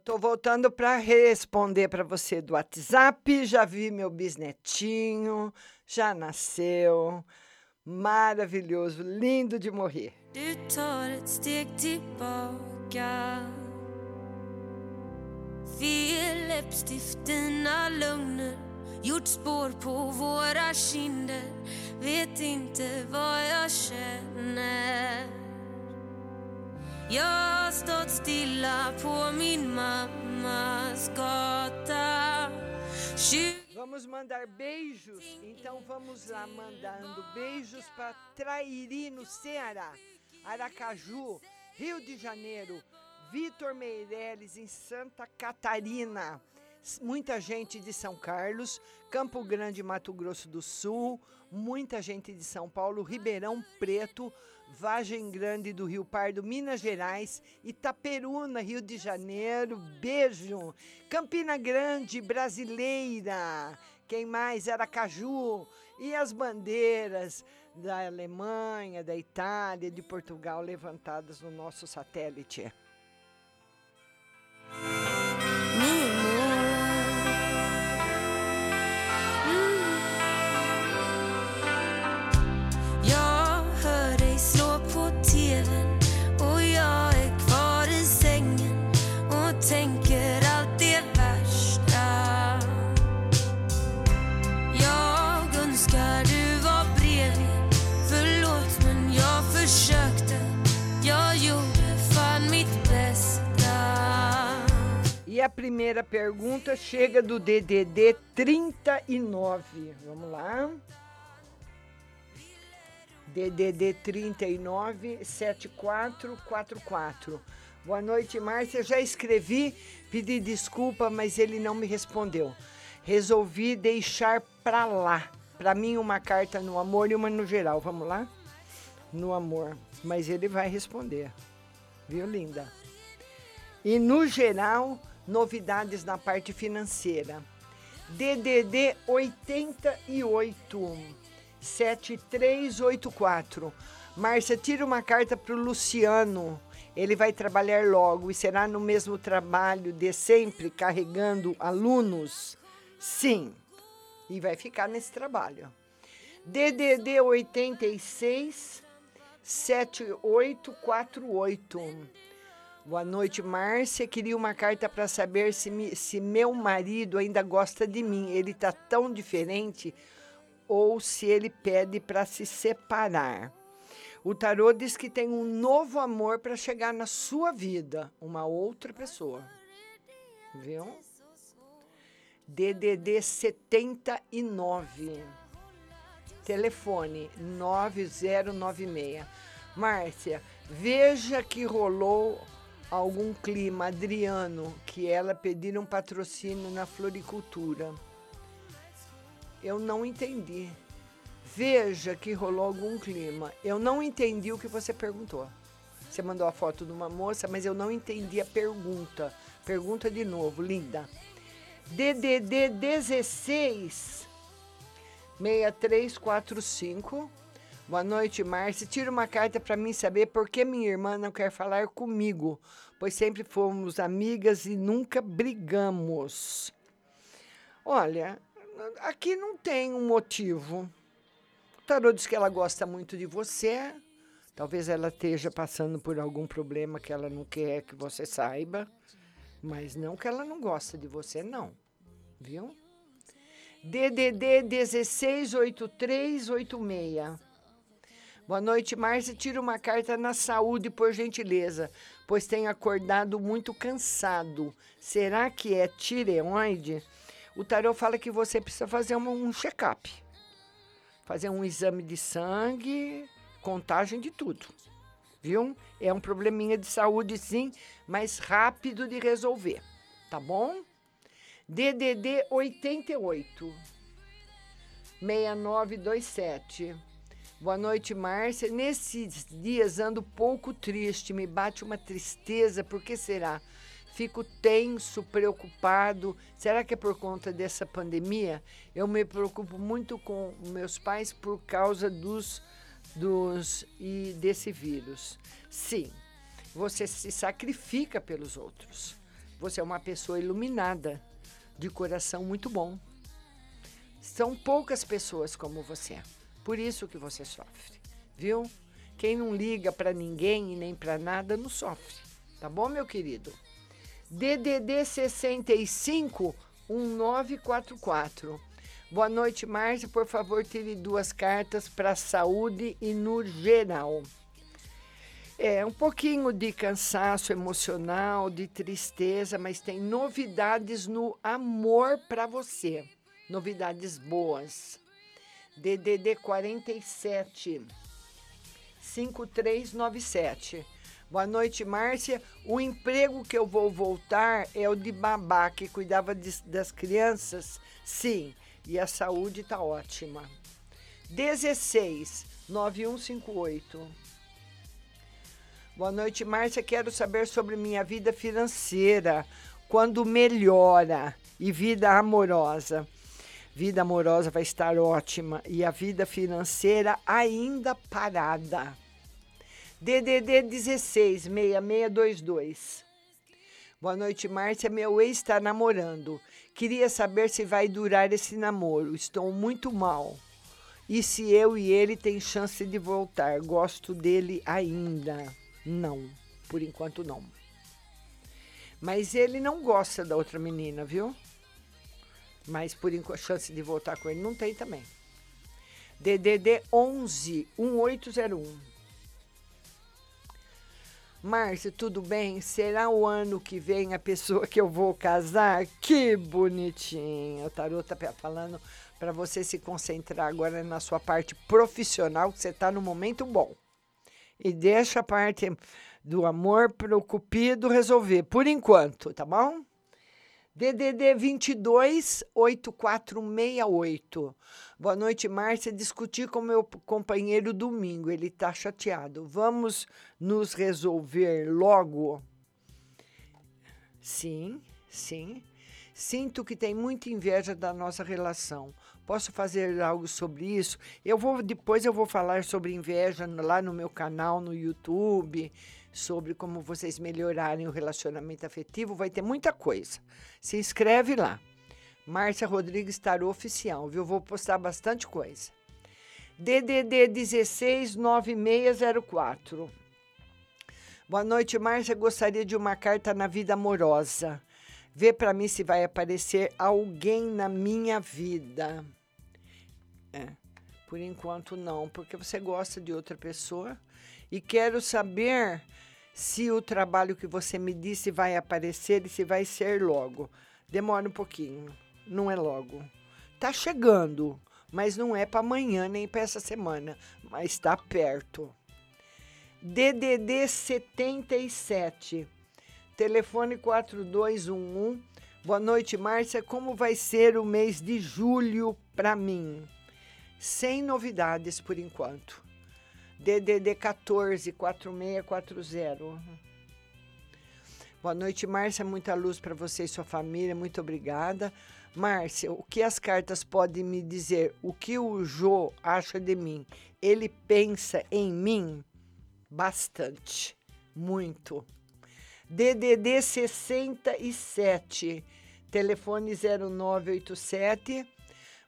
Tô voltando para responder para você do WhatsApp. Já vi meu bisnetinho, já nasceu. Maravilhoso, lindo de morrer. Du tar ett steg tillbaka Gjort spår på våra kinder Vet inte vad jag känner Jag har stått stilla på min mammas gata Vamos mandar beijos? Então vamos lá mandando beijos para Trairi, no Ceará, Aracaju, Rio de Janeiro, Vitor Meireles, em Santa Catarina. Muita gente de São Carlos, Campo Grande, Mato Grosso do Sul, muita gente de São Paulo, Ribeirão Preto, Vagem Grande do Rio Pardo, Minas Gerais, Itaperuna, Rio de Janeiro, beijo. Campina Grande, brasileira. Quem mais? Aracaju. E as bandeiras da Alemanha, da Itália, de Portugal levantadas no nosso satélite. A primeira pergunta chega do DDD 39. Vamos lá. DDD 39 7444. Boa noite, Márcia. Já escrevi, pedi desculpa, mas ele não me respondeu. Resolvi deixar pra lá. Pra mim, uma carta no amor e uma no geral. Vamos lá? No amor. Mas ele vai responder. Viu, linda? E no geral, novidades na parte financeira. DDD 88 7384. Márcia, tira uma carta para o Luciano. Ele vai trabalhar logo e será no mesmo trabalho de sempre, carregando alunos? Sim. E vai ficar nesse trabalho. DDD 86 7848. Boa noite, Márcia. Queria uma carta para saber se, me- se meu marido ainda gosta de mim. Ele tá tão diferente ou se ele pede para se separar. O tarô diz que tem um novo amor para chegar na sua vida, uma outra pessoa. Viu? DDD 79. Telefone 9096. Márcia, veja que rolou algum clima Adriano que ela pediram patrocínio na floricultura. Eu não entendi. Veja que rolou algum clima. Eu não entendi o que você perguntou. Você mandou a foto de uma moça, mas eu não entendi a pergunta. Pergunta de novo, linda. DDD 16 6345. Boa noite, Márcia. Tira uma carta para mim saber por que minha irmã não quer falar comigo, pois sempre fomos amigas e nunca brigamos. Olha, aqui não tem um motivo. O tarô diz que ela gosta muito de você. Talvez ela esteja passando por algum problema que ela não quer que você saiba. Mas não que ela não gosta de você, não. Viu? DDD 168386. Boa noite, Márcia. Tira uma carta na saúde, por gentileza, pois tenho acordado muito cansado. Será que é tireoide? O tarô fala que você precisa fazer um, um check-up. Fazer um exame de sangue, contagem de tudo. Viu? É um probleminha de saúde, sim, mas rápido de resolver. Tá bom? DDD 88 6927. Boa noite, Márcia. Nesses dias ando pouco triste, me bate uma tristeza, por que será? Fico tenso, preocupado. Será que é por conta dessa pandemia? Eu me preocupo muito com meus pais por causa dos dos e desse vírus. Sim, você se sacrifica pelos outros. Você é uma pessoa iluminada, de coração muito bom. São poucas pessoas como você. Por isso que você sofre, viu? Quem não liga para ninguém e nem para nada não sofre. Tá bom, meu querido? DDD 65 1944. Boa noite, Márcia. Por favor, tire duas cartas para saúde e no geral. É um pouquinho de cansaço emocional, de tristeza, mas tem novidades no amor para você. Novidades boas. DDD 47 5397. Boa noite, Márcia. O emprego que eu vou voltar é o de babá, que cuidava de- das crianças. Sim, e a saúde tá ótima. 16 9158. Boa noite, Márcia. Quero saber sobre minha vida financeira. Quando melhora e vida amorosa. Vida amorosa vai estar ótima e a vida financeira ainda parada. DDD 16 6622. Boa noite, Márcia. Meu ex está namorando. Queria saber se vai durar esse namoro. Estou muito mal. E se eu e ele tem chance de voltar? Gosto dele ainda. Não, por enquanto não. Mas ele não gosta da outra menina, viu? Mas por enquanto chance de voltar com ele não tem também. DDD 11 1801. Márcia, tudo bem? Será o ano que vem a pessoa que eu vou casar? Que bonitinho. O tarô tá falando para você se concentrar agora na sua parte profissional, que você tá no momento bom. E deixa a parte do amor pro cupido resolver, por enquanto, tá bom? DDD 22 8468. Boa noite, Márcia. Discuti com meu companheiro domingo. Ele tá chateado. Vamos nos resolver logo? Sim, sim. Sinto que tem muita inveja da nossa relação. Posso fazer algo sobre isso? Eu vou depois eu vou falar sobre inveja lá no meu canal no YouTube, sobre como vocês melhorarem o relacionamento afetivo, vai ter muita coisa. Se inscreve lá. Márcia Rodrigues Tarô Oficial, viu? Vou postar bastante coisa. DDD 169604. Boa noite, Márcia. Gostaria de uma carta na vida amorosa. Vê para mim se vai aparecer alguém na minha vida. É, por enquanto não, porque você gosta de outra pessoa e quero saber se o trabalho que você me disse vai aparecer e se vai ser logo. Demora um pouquinho, não é logo. Tá chegando, mas não é para amanhã nem para essa semana, mas está perto. DDD 77, telefone 4211. Boa noite, Márcia. Como vai ser o mês de julho para mim? Sem novidades por enquanto. DDD 14 4640. Boa noite, Márcia. Muita luz para você e sua família. Muito obrigada. Márcia, o que as cartas podem me dizer? O que o Jô acha de mim? Ele pensa em mim? Bastante. Muito. DDD 67, telefone 0987.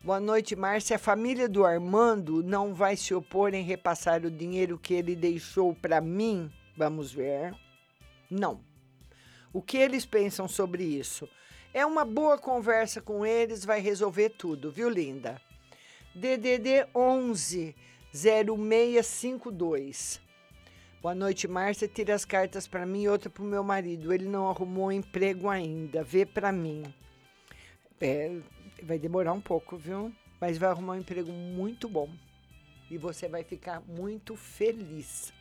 Boa noite, Márcia. A família do Armando não vai se opor em repassar o dinheiro que ele deixou para mim? Vamos ver. Não. O que eles pensam sobre isso? É uma boa conversa com eles, vai resolver tudo, viu, linda? DDD 11 0652. Boa noite, Márcia. Tira as cartas para mim e outra para o meu marido. Ele não arrumou emprego ainda. Vê para mim. É, vai demorar um pouco, viu? Mas vai arrumar um emprego muito bom. E você vai ficar muito feliz.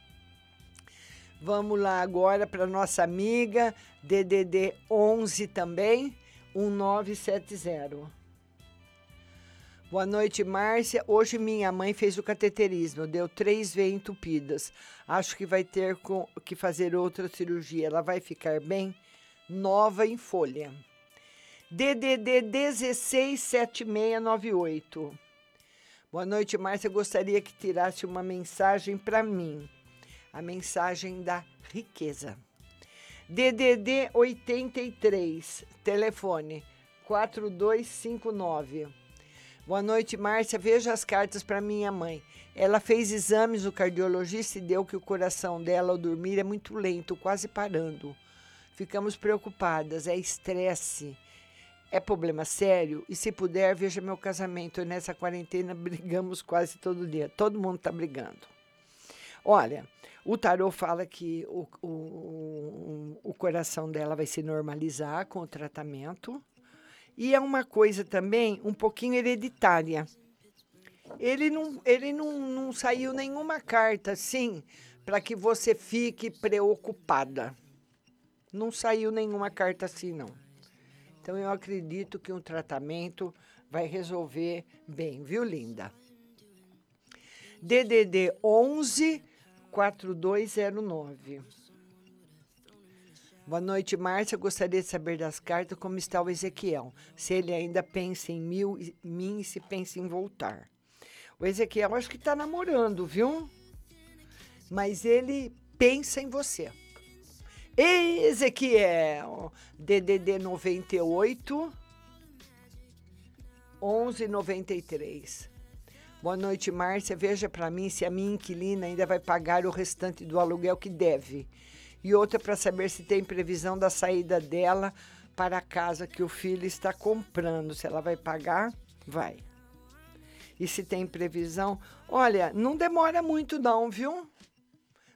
Vamos lá agora para nossa amiga DDD 11 também, 1970. Boa noite, Márcia. Hoje minha mãe fez o cateterismo, deu três veias entupidas. Acho que vai ter que fazer outra cirurgia. Ela vai ficar bem? Nova em folha. DDD 167698. Boa noite, Márcia. Gostaria que tirasse uma mensagem para mim. A mensagem da riqueza. DDD 83, telefone 4259. Boa noite, Márcia. Veja as cartas para minha mãe. Ela fez exames no cardiologista e deu que o coração dela ao dormir é muito lento, quase parando. Ficamos preocupadas, é estresse. É problema sério? E se puder, veja meu casamento. Nessa quarentena brigamos quase todo dia. Todo mundo está brigando. Olha, o tarô fala que o, o, o coração dela vai se normalizar com o tratamento. E é uma coisa também um pouquinho hereditária. Ele não, ele não, não saiu nenhuma carta assim para que você fique preocupada. Não saiu nenhuma carta assim, não. Então eu acredito que um tratamento vai resolver bem, viu, linda? DDD 11 4209. Boa noite, Márcia. Gostaria de saber das cartas como está o Ezequiel. Se ele ainda pensa em mil, mim e se pensa em voltar. O Ezequiel acho que está namorando, viu? Mas ele pensa em você. Ezequiel, DDD 98 1193. Boa noite, Márcia. Veja para mim se a minha inquilina ainda vai pagar o restante do aluguel que deve. E outra para saber se tem previsão da saída dela para a casa que o filho está comprando. Se ela vai pagar, vai. E se tem previsão, olha, não demora muito não, viu?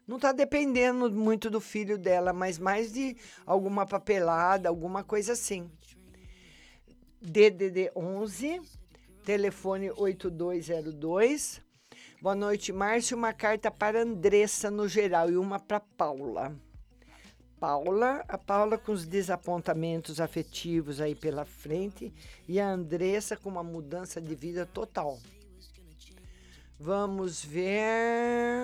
Não está dependendo muito do filho dela, mas mais de alguma papelada, alguma coisa assim. DDD 11, telefone 8202. Boa noite, Márcio. Uma carta para Andressa no geral e uma para Paula. Paula, a Paula com os desapontamentos afetivos aí pela frente e a Andressa com uma mudança de vida total. Vamos ver.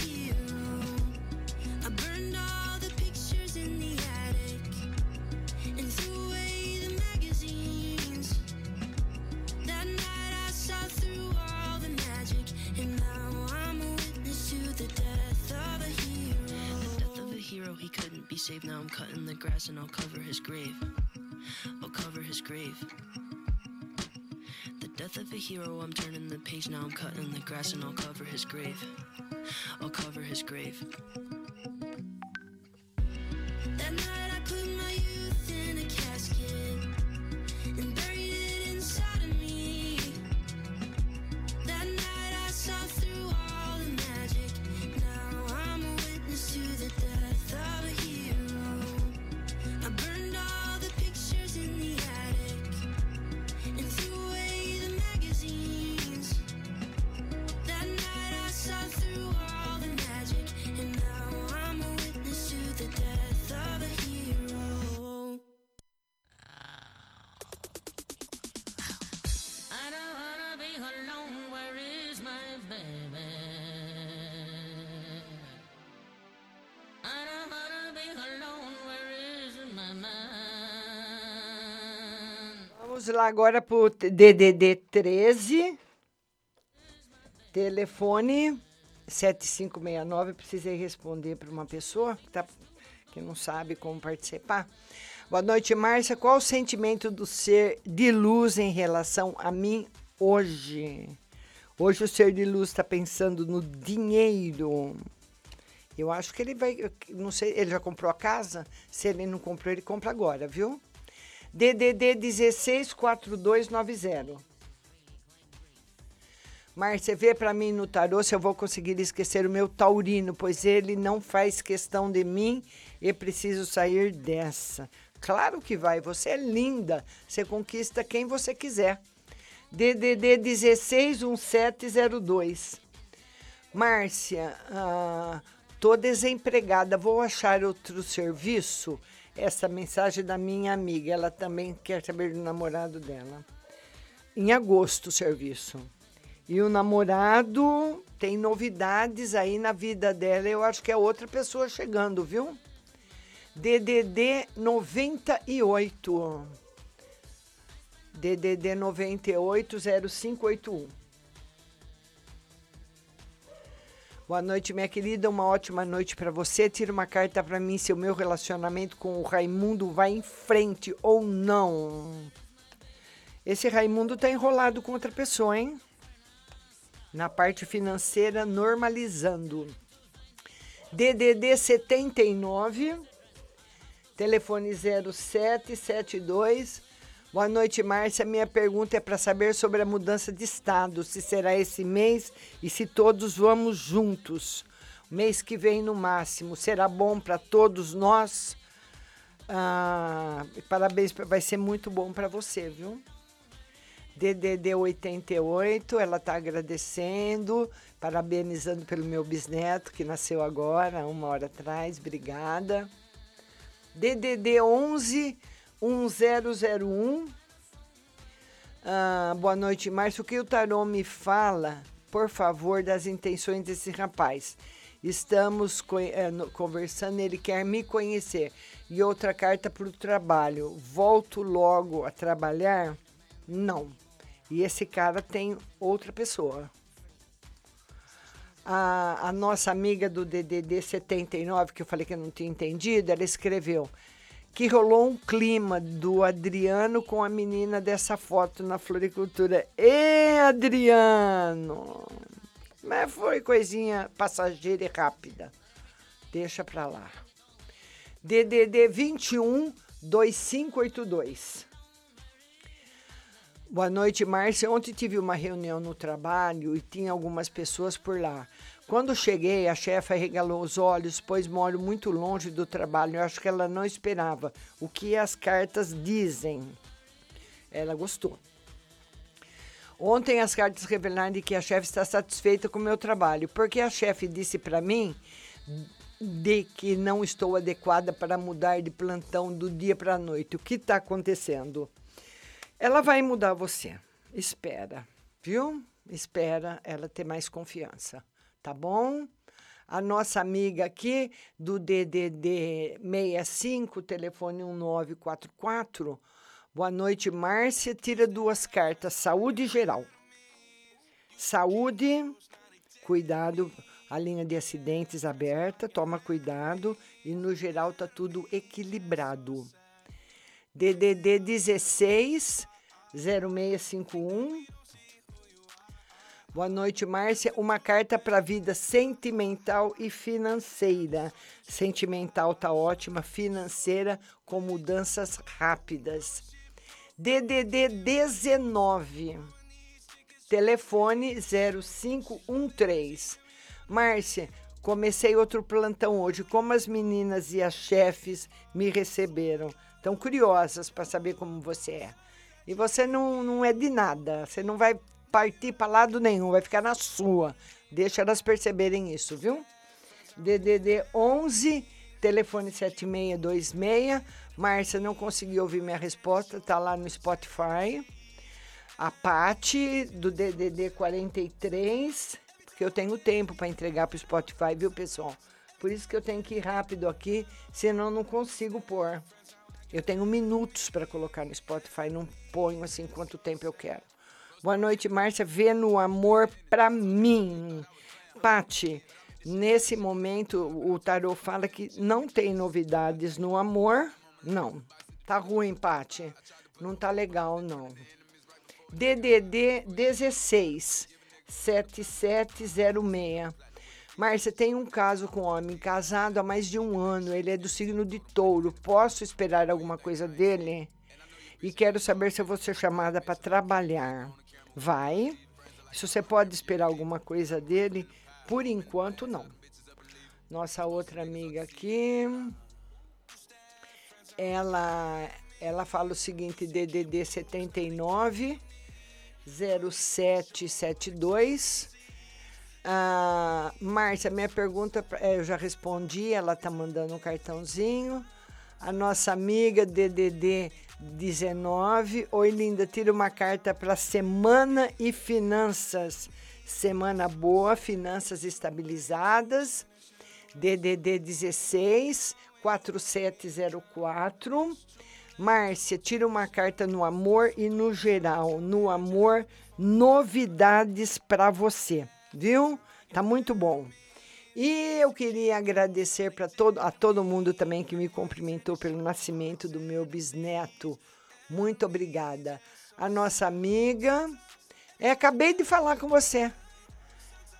hero, he couldn't be saved. Now I'm cutting the grass and I'll cover his grave. I'll cover his grave. The death of a hero, I'm turning the page. Now I'm cutting the grass and I'll cover his grave. I'll cover his grave. That night Vamos lá agora para o DDD 13. Telefone 7569. Precisei responder para uma pessoa que, tá, que não sabe como participar. Boa noite, Márcia. Qual o sentimento do ser de luz em relação a mim hoje? Hoje o ser de luz está pensando no dinheiro. Eu acho que ele vai. Não sei, ele já comprou a casa? Se ele não comprou, ele compra agora, viu? DDD 164290. Márcia, vê para mim no tarô se eu vou conseguir esquecer o meu taurino, pois ele não faz questão de mim e preciso sair dessa. Claro que vai, você é linda, você conquista quem você quiser. DDD 161702. Márcia, ah, tô desempregada, vou achar outro serviço? Essa mensagem da minha amiga, ela também quer saber do namorado dela. Em agosto o serviço. E o namorado tem novidades aí na vida dela, eu acho que é outra pessoa chegando, viu? DDD 98. DDD 98 Boa noite, minha querida. Uma ótima noite para você. Tira uma carta para mim se o meu relacionamento com o Raimundo vai em frente ou não. Esse Raimundo tá enrolado com outra pessoa, hein? Na parte financeira, normalizando. DDD 79, telefone 0772. Boa noite, Márcia. Minha pergunta é para saber sobre a mudança de estado, se será esse mês e se todos vamos juntos. Mês que vem, no máximo. Será bom para todos nós? Ah, parabéns, vai ser muito bom para você, viu? DDD 88, ela está agradecendo, parabenizando pelo meu bisneto que nasceu agora, uma hora atrás. Obrigada. DDD 11 1001. Ah, boa noite, Márcio. O que o Tarô me fala, por favor, das intenções desse rapaz? Estamos eh, conversando, ele quer me conhecer. E outra carta para o trabalho. Volto logo a trabalhar? Não. E esse cara tem outra pessoa. A, a nossa amiga do DDD 79, que eu falei que eu não tinha entendido, ela escreveu: que rolou um clima do Adriano com a menina dessa foto na floricultura. Ê, Adriano! Mas foi coisinha passageira e rápida. Deixa pra lá. DDD 21 2582. Boa noite, Márcia. Ontem tive uma reunião no trabalho e tinha algumas pessoas por lá. Quando cheguei, a chefe arregalou os olhos, pois moro muito longe do trabalho. Eu acho que ela não esperava o que as cartas dizem. Ela gostou. Ontem as cartas revelaram que a chefe está satisfeita com o meu trabalho, porque a chefe disse para mim de que não estou adequada para mudar de plantão do dia para a noite. O que está acontecendo? Ela vai mudar você. Espera, viu? Espera ela ter mais confiança, tá bom? A nossa amiga aqui do DDD 65, telefone 1944. Boa noite, Márcia. Tira duas cartas, saúde geral. Saúde, cuidado, a linha de acidentes aberta, toma cuidado e no geral tá tudo equilibrado. DDD 16 0651. Boa noite, Márcia. Uma carta para a vida sentimental e financeira. Sentimental tá ótima, financeira com mudanças rápidas. DDD 19. Telefone 0513. Márcia, comecei outro plantão hoje. Como as meninas e as chefes me receberam? Estão curiosas para saber como você é. E você não, não é de nada. Você não vai partir para lado nenhum, vai ficar na sua. Deixa elas perceberem isso, viu? DDD 11, telefone 7626. Márcia, não consegui ouvir minha resposta, tá lá no Spotify. A Pati, do DDD 43, porque eu tenho tempo para entregar para o Spotify, viu, pessoal? Por isso que eu tenho que ir rápido aqui, senão não consigo pôr. Eu tenho minutos para colocar no Spotify, não ponho assim quanto tempo eu quero. Boa noite, Márcia. Vê no amor pra mim. Pati, nesse momento o tarô fala que não tem novidades no amor. Não. Tá ruim, Pati. Não tá legal, não. DDD 16 7706. Márcia, tem um caso com um homem casado há mais de um ano. Ele é do signo de touro. Posso esperar alguma coisa dele? E quero saber se eu vou ser chamada para trabalhar. Vai. Se você pode esperar alguma coisa dele, por enquanto não. Nossa outra amiga aqui. Ela, ela fala o seguinte: DDD 79 0772. Ah, Márcia, minha pergunta é, eu já respondi, ela tá mandando um cartãozinho. A nossa amiga DDD 19. Oi, linda, tira uma carta para semana e finanças. Semana boa, finanças estabilizadas. DDD 16 4704. Márcia, tira uma carta no amor e no geral. No amor, novidades para você viu? Tá muito bom. E eu queria agradecer para todo, a todo mundo também que me cumprimentou pelo nascimento do meu bisneto. Muito obrigada. A nossa amiga. É, acabei de falar com você.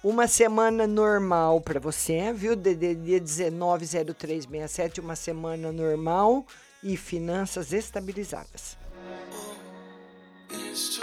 Uma semana normal para você, viu? DDD 190367, uma semana normal e finanças estabilizadas. It's